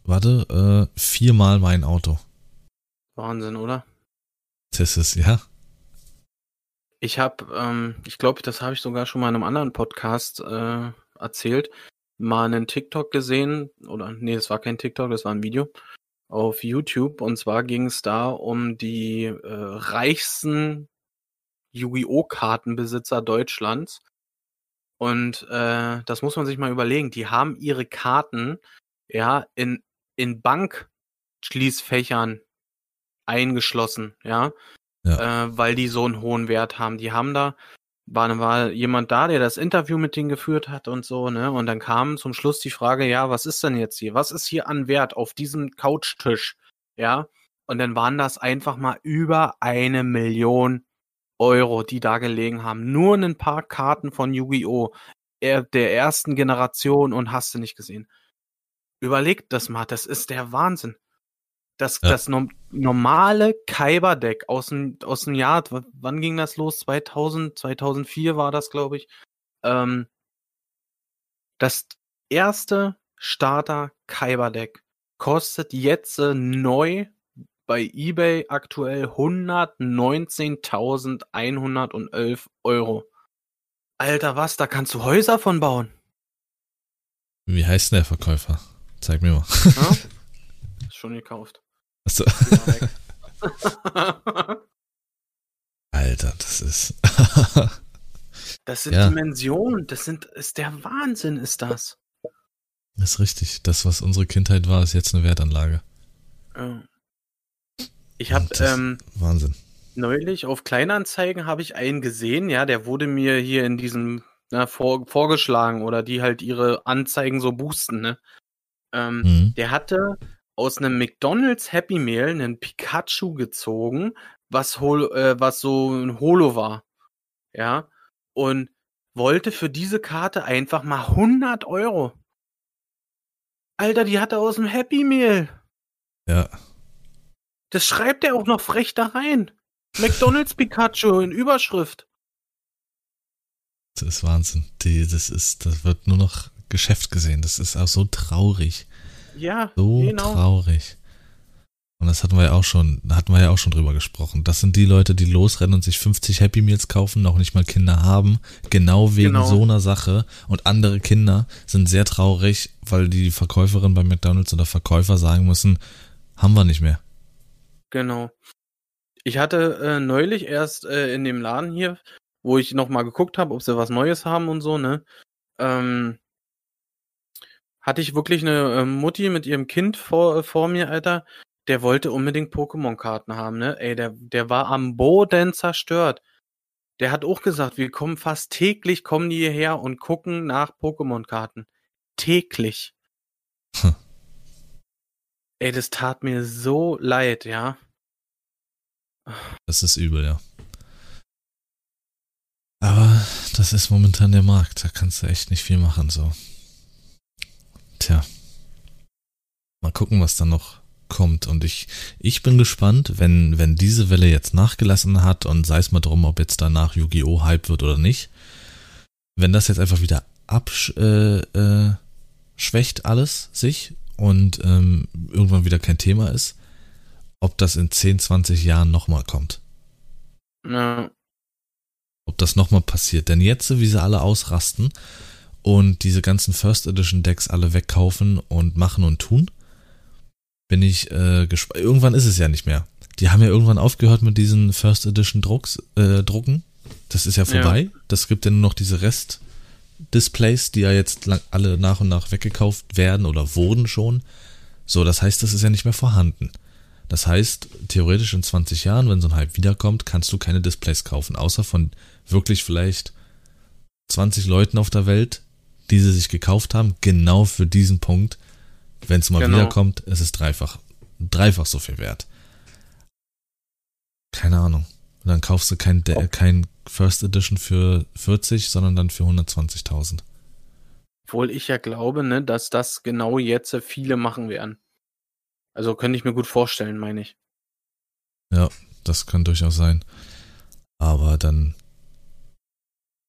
warte, äh, viermal mein Auto. Wahnsinn, oder? Das ist, ja. Ich habe, ähm, ich glaube, das habe ich sogar schon mal in einem anderen Podcast äh, erzählt, mal einen TikTok gesehen, oder nee, das war kein TikTok, das war ein Video auf YouTube. Und zwar ging es da um die äh, reichsten Yu-Gi-Oh! Kartenbesitzer Deutschlands. Und äh, das muss man sich mal überlegen. Die haben ihre Karten ja in, in Bankschließfächern eingeschlossen, ja äh, weil die so einen hohen Wert haben. Die haben da, war, war jemand da, der das Interview mit denen geführt hat und so, ne? Und dann kam zum Schluss die Frage, ja, was ist denn jetzt hier? Was ist hier an Wert auf diesem Couchtisch? Ja? Und dann waren das einfach mal über eine Million Euro, die da gelegen haben. Nur ein paar Karten von Yu-Gi-Oh! Er- der ersten Generation und hast du nicht gesehen. Überlegt das mal, das ist der Wahnsinn. Das, Ja. das nom normale Kyber-Deck aus dem, aus dem Jahr, wann ging das los? 2000, 2004 war das, glaube ich. Ähm, das erste Starter Kyber-Deck kostet jetzt äh, neu bei eBay aktuell 119.111 Euro. Alter, was? Da kannst du Häuser von bauen. Wie heißt denn der Verkäufer? Zeig mir mal. Ja? Ist schon gekauft. Achso. Weg. Das ist. Das sind Ja. Dimensionen, das sind, ist der Wahnsinn, ist das. Das ist richtig. Das, was unsere Kindheit war, ist jetzt eine Wertanlage. Ja. Ich habe ähm, Wahnsinn. neulich auf Kleinanzeigen habe ich einen gesehen, ja, der wurde mir hier in diesem na, vor, vorgeschlagen oder die halt ihre Anzeigen so boosten, ne? Ähm, Mhm. Der hatte aus einem McDonald's Happy Meal einen Pikachu gezogen, was, hol, äh, was so ein Holo war. Ja. Und wollte für diese Karte einfach mal 100 Euro. Alter, die hat er aus dem Happy Meal. Ja. Das schreibt er auch noch frech da rein. McDonald's Pikachu in Überschrift. Das ist Wahnsinn. Die, das ist, das wird nur noch Geschäft gesehen. Das ist auch so traurig. Ja, So genau. traurig. Und das hatten wir ja auch schon, hatten wir ja auch schon drüber gesprochen. Das sind die Leute, die losrennen und sich 50 Happy Meals kaufen, noch nicht mal Kinder haben, genau wegen Genau. so einer Sache. Und andere Kinder sind sehr traurig, weil die Verkäuferin bei McDonalds oder Verkäufer sagen müssen, haben wir nicht mehr. Genau. Ich hatte äh, neulich erst äh, in dem Laden hier, wo ich noch mal geguckt habe, ob sie was Neues haben und so, ne? Ähm, hatte ich wirklich eine äh, Mutti mit ihrem Kind vor, äh, vor mir, Alter. Der wollte unbedingt Pokémon-Karten haben, ne? Ey, der, der war am Boden zerstört. Der hat auch gesagt, wir kommen fast täglich, kommen die hierher und gucken nach Pokémon-Karten. Täglich. Hm. Ey, das tat mir so leid, ja. Das ist übel, ja. Aber das ist momentan der Markt. Da kannst du echt nicht viel machen, so. Tja. Mal gucken, was da noch kommt. Und ich, ich bin gespannt, wenn, wenn diese Welle jetzt nachgelassen hat und sei es mal drum, ob jetzt danach Yu-Gi-Oh! Hype wird oder nicht. Wenn das jetzt einfach wieder absch, äh, äh, alles sich und ähm, irgendwann wieder kein Thema ist, ob das in 10, 20 Jahren nochmal kommt. Ja, ob das nochmal passiert. Denn jetzt, wie sie alle ausrasten und diese ganzen First Edition Decks alle wegkaufen und machen und tun, bin ich äh, gespannt. Irgendwann ist es ja nicht mehr. Die haben ja irgendwann aufgehört mit diesen First Edition Drucks, äh, Drucken. Das ist ja vorbei. Das gibt ja nur noch diese Rest-Displays, die ja jetzt lang, alle nach und nach weggekauft werden oder wurden schon. So, das heißt, das ist ja nicht mehr vorhanden. Das heißt, theoretisch in 20 Jahren, wenn so ein Hype wiederkommt, kannst du keine Displays kaufen, außer von wirklich vielleicht 20 Leuten auf der Welt, die sie sich gekauft haben, genau für diesen Punkt. Wenn es mal Genau. wiederkommt, ist es dreifach, dreifach so viel wert. Keine Ahnung. Und dann kaufst du kein, De- kein First Edition für 40, sondern dann für 120.000. obwohl ich ja glaube, ne, dass das genau jetzt viele machen werden. Also könnte ich mir gut vorstellen, meine ich. Das kann durchaus sein. Aber dann,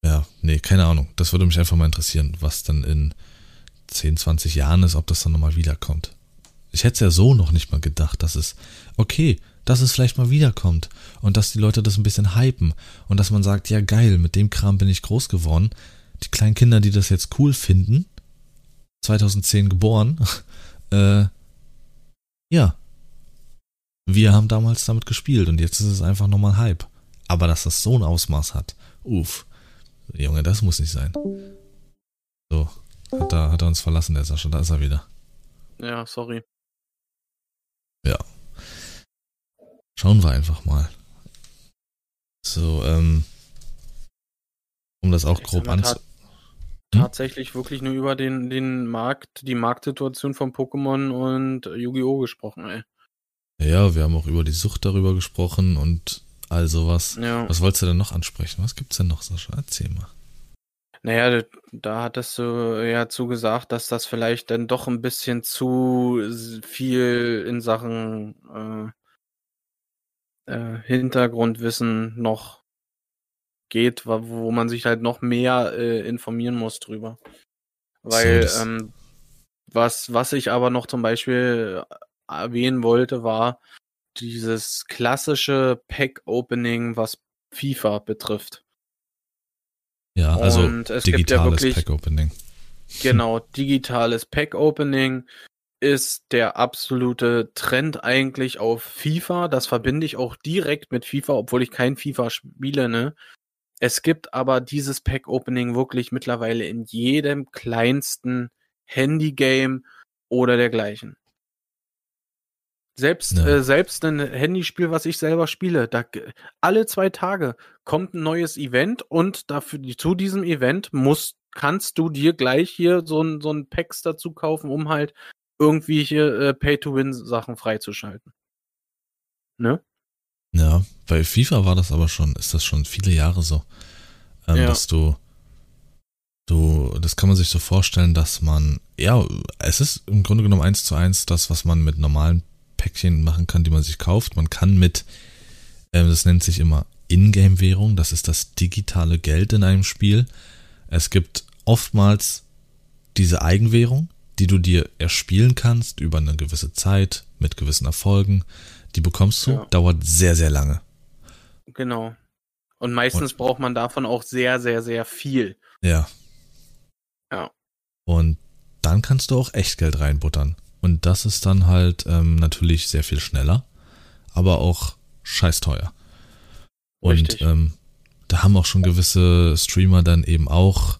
ja, nee, keine Ahnung. Das würde mich einfach mal interessieren, was dann in 10, 20 Jahren ist, ob das dann nochmal wiederkommt. Ich hätte es ja so noch nicht mal gedacht, dass es, okay, dass es vielleicht mal wiederkommt und dass die Leute das ein bisschen hypen und dass man sagt, ja geil, mit dem Kram bin ich groß geworden. Die kleinen Kinder, die das jetzt cool finden, 2010 geboren, äh, ja, wir haben damals damit gespielt und jetzt ist es einfach nochmal Hype. Aber dass das so ein Ausmaß hat, uff. Junge, das muss nicht sein. So, hat er, hat er uns verlassen, der Sascha, da ist er wieder. Ja, sorry. Schauen wir einfach mal. So, ähm, um das auch Ich grob anzu... tat- Tatsächlich wirklich nur über den, den Markt, die Marktsituation von Pokémon und Yu-Gi-Oh! gesprochen, ey. Ja, wir haben auch über die Sucht darüber gesprochen und all sowas. Ja. Was wolltest du denn noch ansprechen? Was gibt's denn noch, Sascha? Erzähl mal. Naja, da- hattest du ja zugesagt, dass das vielleicht dann doch ein bisschen zu viel in Sachen äh, äh, Hintergrundwissen noch geht, wo man sich halt noch mehr äh, informieren muss drüber. Weil ähm, was, was ich aber noch zum Beispiel erwähnen wollte, war dieses klassische Pack-Opening, was FIFA betrifft. Ja, also Und es gibt ja digitales wirklich Pack-Opening. Genau, digitales Pack-Opening. ist der absolute Trend eigentlich auf FIFA. Das verbinde ich auch direkt mit FIFA, obwohl ich kein FIFA spiele, ne? Es gibt aber dieses Pack-Opening wirklich mittlerweile in jedem kleinsten Handy-Game oder dergleichen. Selbst, ja. äh, selbst ein Handyspiel, was ich selber spiele, da alle zwei Tage kommt ein neues Event und dafür, zu diesem Event musst, kannst du dir gleich hier so ein, so ein Packs dazu kaufen, um halt irgendwie hier äh, Pay-to-Win-Sachen freizuschalten. Ne? Ja, bei FIFA war das aber schon, ist das schon viele Jahre so, ähm, ja. dass du, du, das kann man sich so vorstellen, dass man, ja, es ist im Grunde genommen eins zu eins das, was man mit normalen Päckchen machen kann, die man sich kauft. Man kann mit, ähm, das nennt sich immer Ingame-Währung, das ist das digitale Geld in einem Spiel. Es gibt oftmals diese Eigenwährung, die du dir erspielen kannst über eine gewisse Zeit mit gewissen Erfolgen. Die bekommst du, ja. dauert sehr, sehr lange. Genau. Und meistens und, braucht man davon auch sehr, sehr, sehr viel. Ja. Ja. Und dann kannst du auch Echtgeld reinbuttern. Und das ist dann halt ähm, natürlich sehr viel schneller, aber auch scheiß teuer. Und ähm, da haben auch schon gewisse Streamer dann eben auch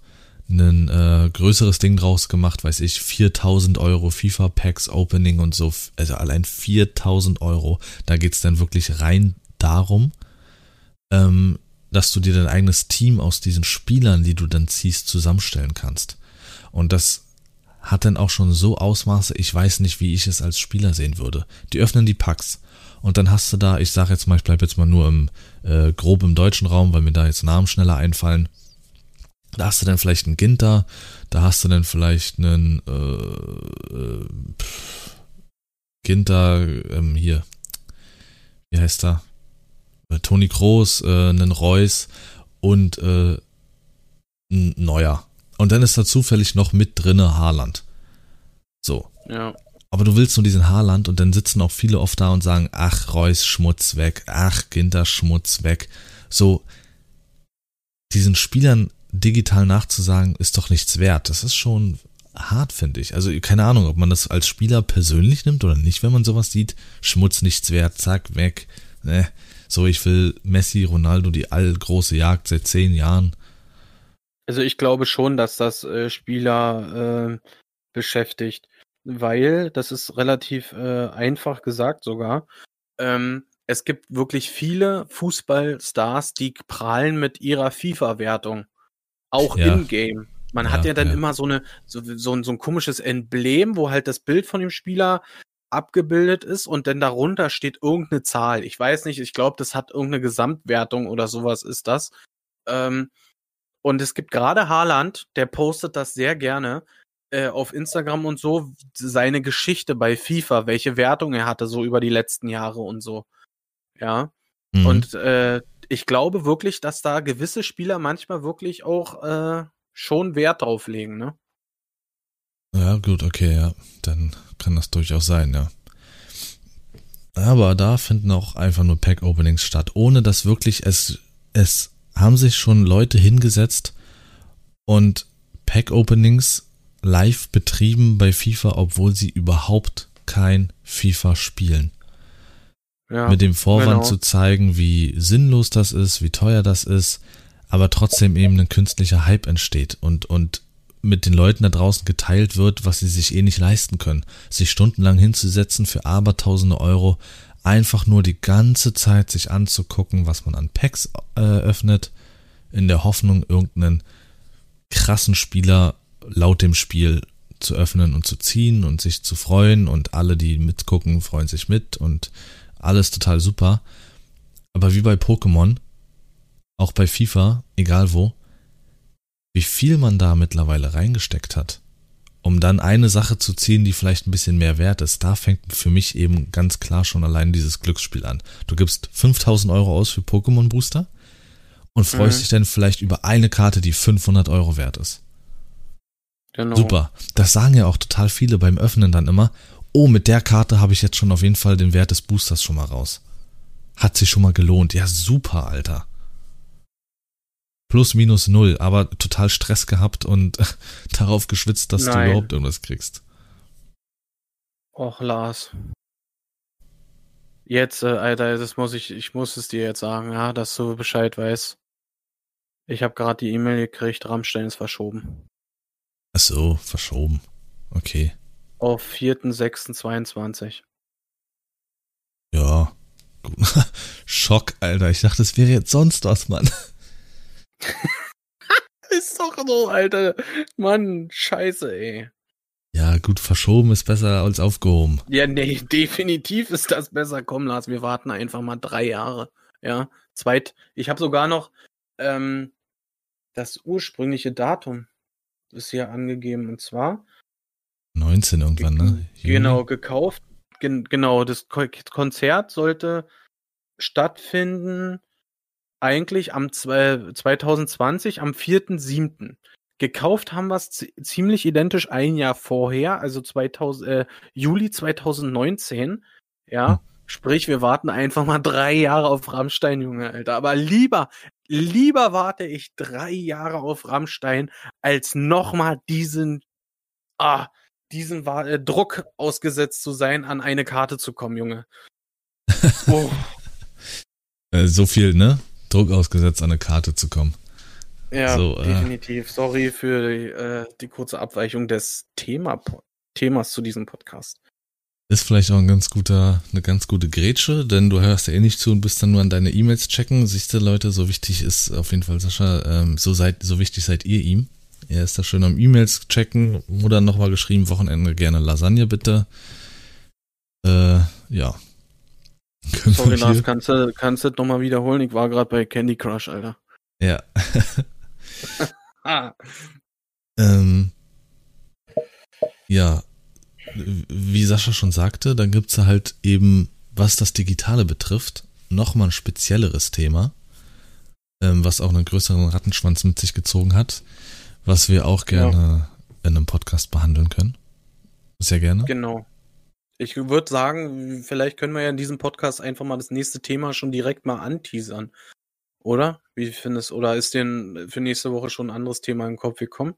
ein äh, größeres Ding draus gemacht, weiß ich, 4000 Euro FIFA Packs Opening und so, also allein 4000 Euro. Da geht's dann wirklich rein darum, ähm, dass du dir dein eigenes Team aus diesen Spielern, die du dann ziehst, zusammenstellen kannst. Und das hat dann auch schon so Ausmaße, ich weiß nicht, wie ich es als Spieler sehen würde. Die öffnen die Packs und dann hast du da, ich sage jetzt mal, ich bleibe jetzt mal nur im äh, grob im deutschen Raum, weil mir da jetzt Namen schneller einfallen. Da hast du dann vielleicht einen Ginter, da hast du dann vielleicht einen äh, äh, Ginter, ähm, hier, wie heißt er? Äh, Toni Kroos, äh, einen Reus und äh, ein Neuer. Und dann ist da zufällig noch mit drinne Haarland. So. Ja. Aber du willst nur diesen Haarland und dann sitzen auch viele oft da und sagen, ach, Reus Schmutz weg, ach, Ginter Schmutz weg. So, diesen Spielern digital nachzusagen, ist doch nichts wert. Das ist schon hart, finde ich. Also keine Ahnung, ob man das als Spieler persönlich nimmt oder nicht, wenn man sowas sieht. Schmutz nichts wert, zack, weg. Ne. So, ich will Messi, Ronaldo, die allgroße Jagd seit zehn Jahren. Also ich glaube schon, dass das äh, Spieler äh, beschäftigt, weil das ist relativ äh, einfach gesagt sogar. Ähm, es gibt wirklich viele Fußballstars, die prahlen mit ihrer FIFA-Wertung. Auch ja. in-game. Man ja, hat ja dann ja. immer so eine so, so, so ein komisches Emblem, wo halt das Bild von dem Spieler abgebildet ist und dann darunter steht irgendeine Zahl. Ich weiß nicht, ich glaube, das hat irgendeine Gesamtwertung oder sowas ist das. Ähm, und es gibt gerade Haaland, der postet das sehr gerne äh, auf Instagram und so, seine Geschichte bei FIFA, welche Wertung er hatte, so über die letzten Jahre und so. Ja. Mhm. Und äh, ich glaube wirklich, dass da gewisse Spieler manchmal wirklich auch äh, schon Wert drauf legen, ne? Ja, gut, okay, ja. Dann kann das durchaus sein, ja. Aber da finden auch einfach nur Pack-Openings statt, ohne dass wirklich es, es haben sich schon Leute hingesetzt und Pack-Openings live betrieben bei FIFA, obwohl sie überhaupt kein FIFA spielen. Ja, mit dem Vorwand genau. zu zeigen, wie sinnlos das ist, wie teuer das ist, aber trotzdem eben ein künstlicher Hype entsteht und, und mit den Leuten da draußen geteilt wird, was sie sich eh nicht leisten können. Sich stundenlang hinzusetzen für abertausende Euro, einfach nur die ganze Zeit sich anzugucken, was man an Packs äh, öffnet, in der Hoffnung, irgendeinen krassen Spieler laut dem Spiel zu öffnen und zu ziehen und sich zu freuen und alle, die mitgucken, freuen sich mit und alles total super. Aber wie bei Pokémon, auch bei FIFA, egal wo, wie viel man da mittlerweile reingesteckt hat, um dann eine Sache zu ziehen, die vielleicht ein bisschen mehr wert ist, da fängt für mich eben ganz klar schon allein dieses Glücksspiel an. Du gibst 5000 Euro aus für Pokémon Booster und freust mhm. dich dann vielleicht über eine Karte, die 500 Euro wert ist. Genau. Super. Das sagen ja auch total viele beim Öffnen dann immer oh, mit der Karte habe ich jetzt schon auf jeden Fall den Wert des Boosters schon mal raus. Hat sich schon mal gelohnt. Ja, super, Alter. Plus, minus null, aber total Stress gehabt und darauf geschwitzt, dass Nein. du überhaupt irgendwas kriegst. Och, Lars. Jetzt, äh, Alter, das muss ich, ich muss es dir jetzt sagen, ja, dass du Bescheid weißt. Ich habe gerade die E-Mail gekriegt, Rammstein ist verschoben. Ach so, verschoben. Okay. Auf 4.6.22. Ja. Schock, Alter. Ich dachte, es wäre jetzt sonst was, Mann. ist doch so, Alter. Mann, scheiße, ey. Ja, gut, verschoben ist besser als aufgehoben. Ja, nee, definitiv ist das besser. Komm, Lars, wir warten einfach mal drei Jahre. Ja, zweit. Ich habe sogar noch ähm, das ursprüngliche Datum ist hier angegeben und zwar 19 irgendwann, ne? Juli? Genau, gekauft. Gen genau, das Ko Konzert sollte stattfinden eigentlich am 2020 am 4.7. Gekauft haben wir es ziemlich identisch ein Jahr vorher, also 2000, äh, Juli 2019. Ja, hm. sprich, wir warten einfach mal drei Jahre auf Rammstein, Junge, Alter. Aber lieber, lieber warte ich drei Jahre auf Rammstein, als nochmal diesen, ah, diesen äh, Druck ausgesetzt zu sein, an eine Karte zu kommen, Junge. Oh. Äh, so viel, ne? Druck ausgesetzt, an eine Karte zu kommen. Ja, so, äh, definitiv. Äh, Sorry für die, äh, die, kurze Abweichung des Thema, Themas zu diesem Podcast. Ist vielleicht auch ein ganz guter, eine ganz gute Grätsche, denn du hörst ja eh nicht zu und bist dann nur an deine E-Mails checken. Siehst du, Leute, so wichtig ist auf jeden Fall Sascha, ähm, so seid, so wichtig seid ihr ihm. Er ist da schön am E-Mails checken. Mutter nochmal geschrieben, Wochenende gerne Lasagne bitte. Äh, ja. Sorry, Lars, kannst du, kannst du nochmal wiederholen? Ich war gerade bei Candy Crush, Alter. Ja. ähm, ja, wie Sascha schon sagte, dann gibt es halt eben, was das Digitale betrifft, nochmal ein spezielleres Thema, ähm, was auch einen größeren Rattenschwanz mit sich gezogen hat, was wir auch gerne ja. in einem Podcast behandeln können. Sehr gerne. Genau. Ich würde sagen, vielleicht können wir ja in diesem Podcast einfach mal das nächste Thema schon direkt mal anteasern. Oder? Wie findest Oder ist denn für nächste Woche schon ein anderes Thema im Kopf gekommen?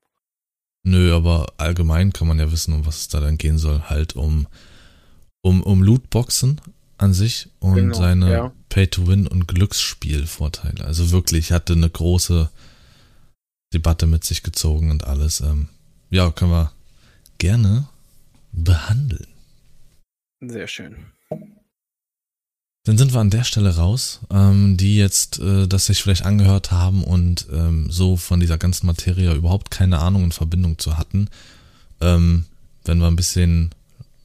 Nö, aber allgemein kann man ja wissen, um was es da dann gehen soll. Halt um, um, um Lootboxen an sich und genau, seine ja. Pay-to-Win und Glücksspielvorteile. Also wirklich hatte eine große Debatte mit sich gezogen und alles. Ähm, ja, können wir gerne behandeln. Sehr schön. Dann sind wir an der Stelle raus, ähm, die jetzt äh, das sich vielleicht angehört haben und ähm, so von dieser ganzen Materie überhaupt keine Ahnung und Verbindung zu hatten. Ähm, wenn wir ein bisschen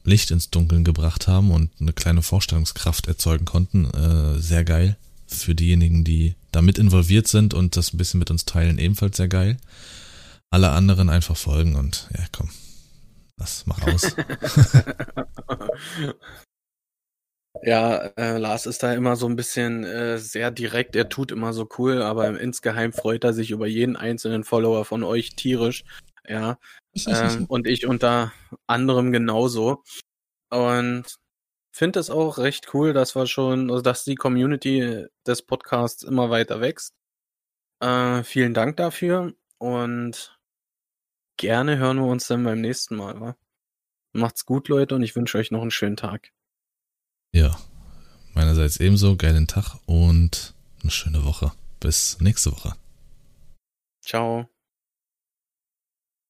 Licht ins Dunkeln gebracht haben und eine kleine Vorstellungskraft erzeugen konnten, äh, sehr geil. Für diejenigen, die da mit involviert sind und das ein bisschen mit uns teilen, ebenfalls sehr geil. Alle anderen einfach folgen und ja, komm, lass, mach aus. Ja, äh, Lars ist da immer so ein bisschen äh, sehr direkt. Er tut immer so cool, aber insgeheim freut er sich über jeden einzelnen Follower von euch tierisch. Ja. Ähm, und ich unter anderem genauso. Und finde es auch recht cool, dass wir schon, also dass die Community des Podcasts immer weiter wächst. Äh, vielen Dank dafür und gerne hören wir uns dann beim nächsten Mal. Wa? Macht's gut, Leute, und ich wünsche euch noch einen schönen Tag. Ja, meinerseits ebenso. Geilen Tag und eine schöne Woche. Bis nächste Woche. Ciao.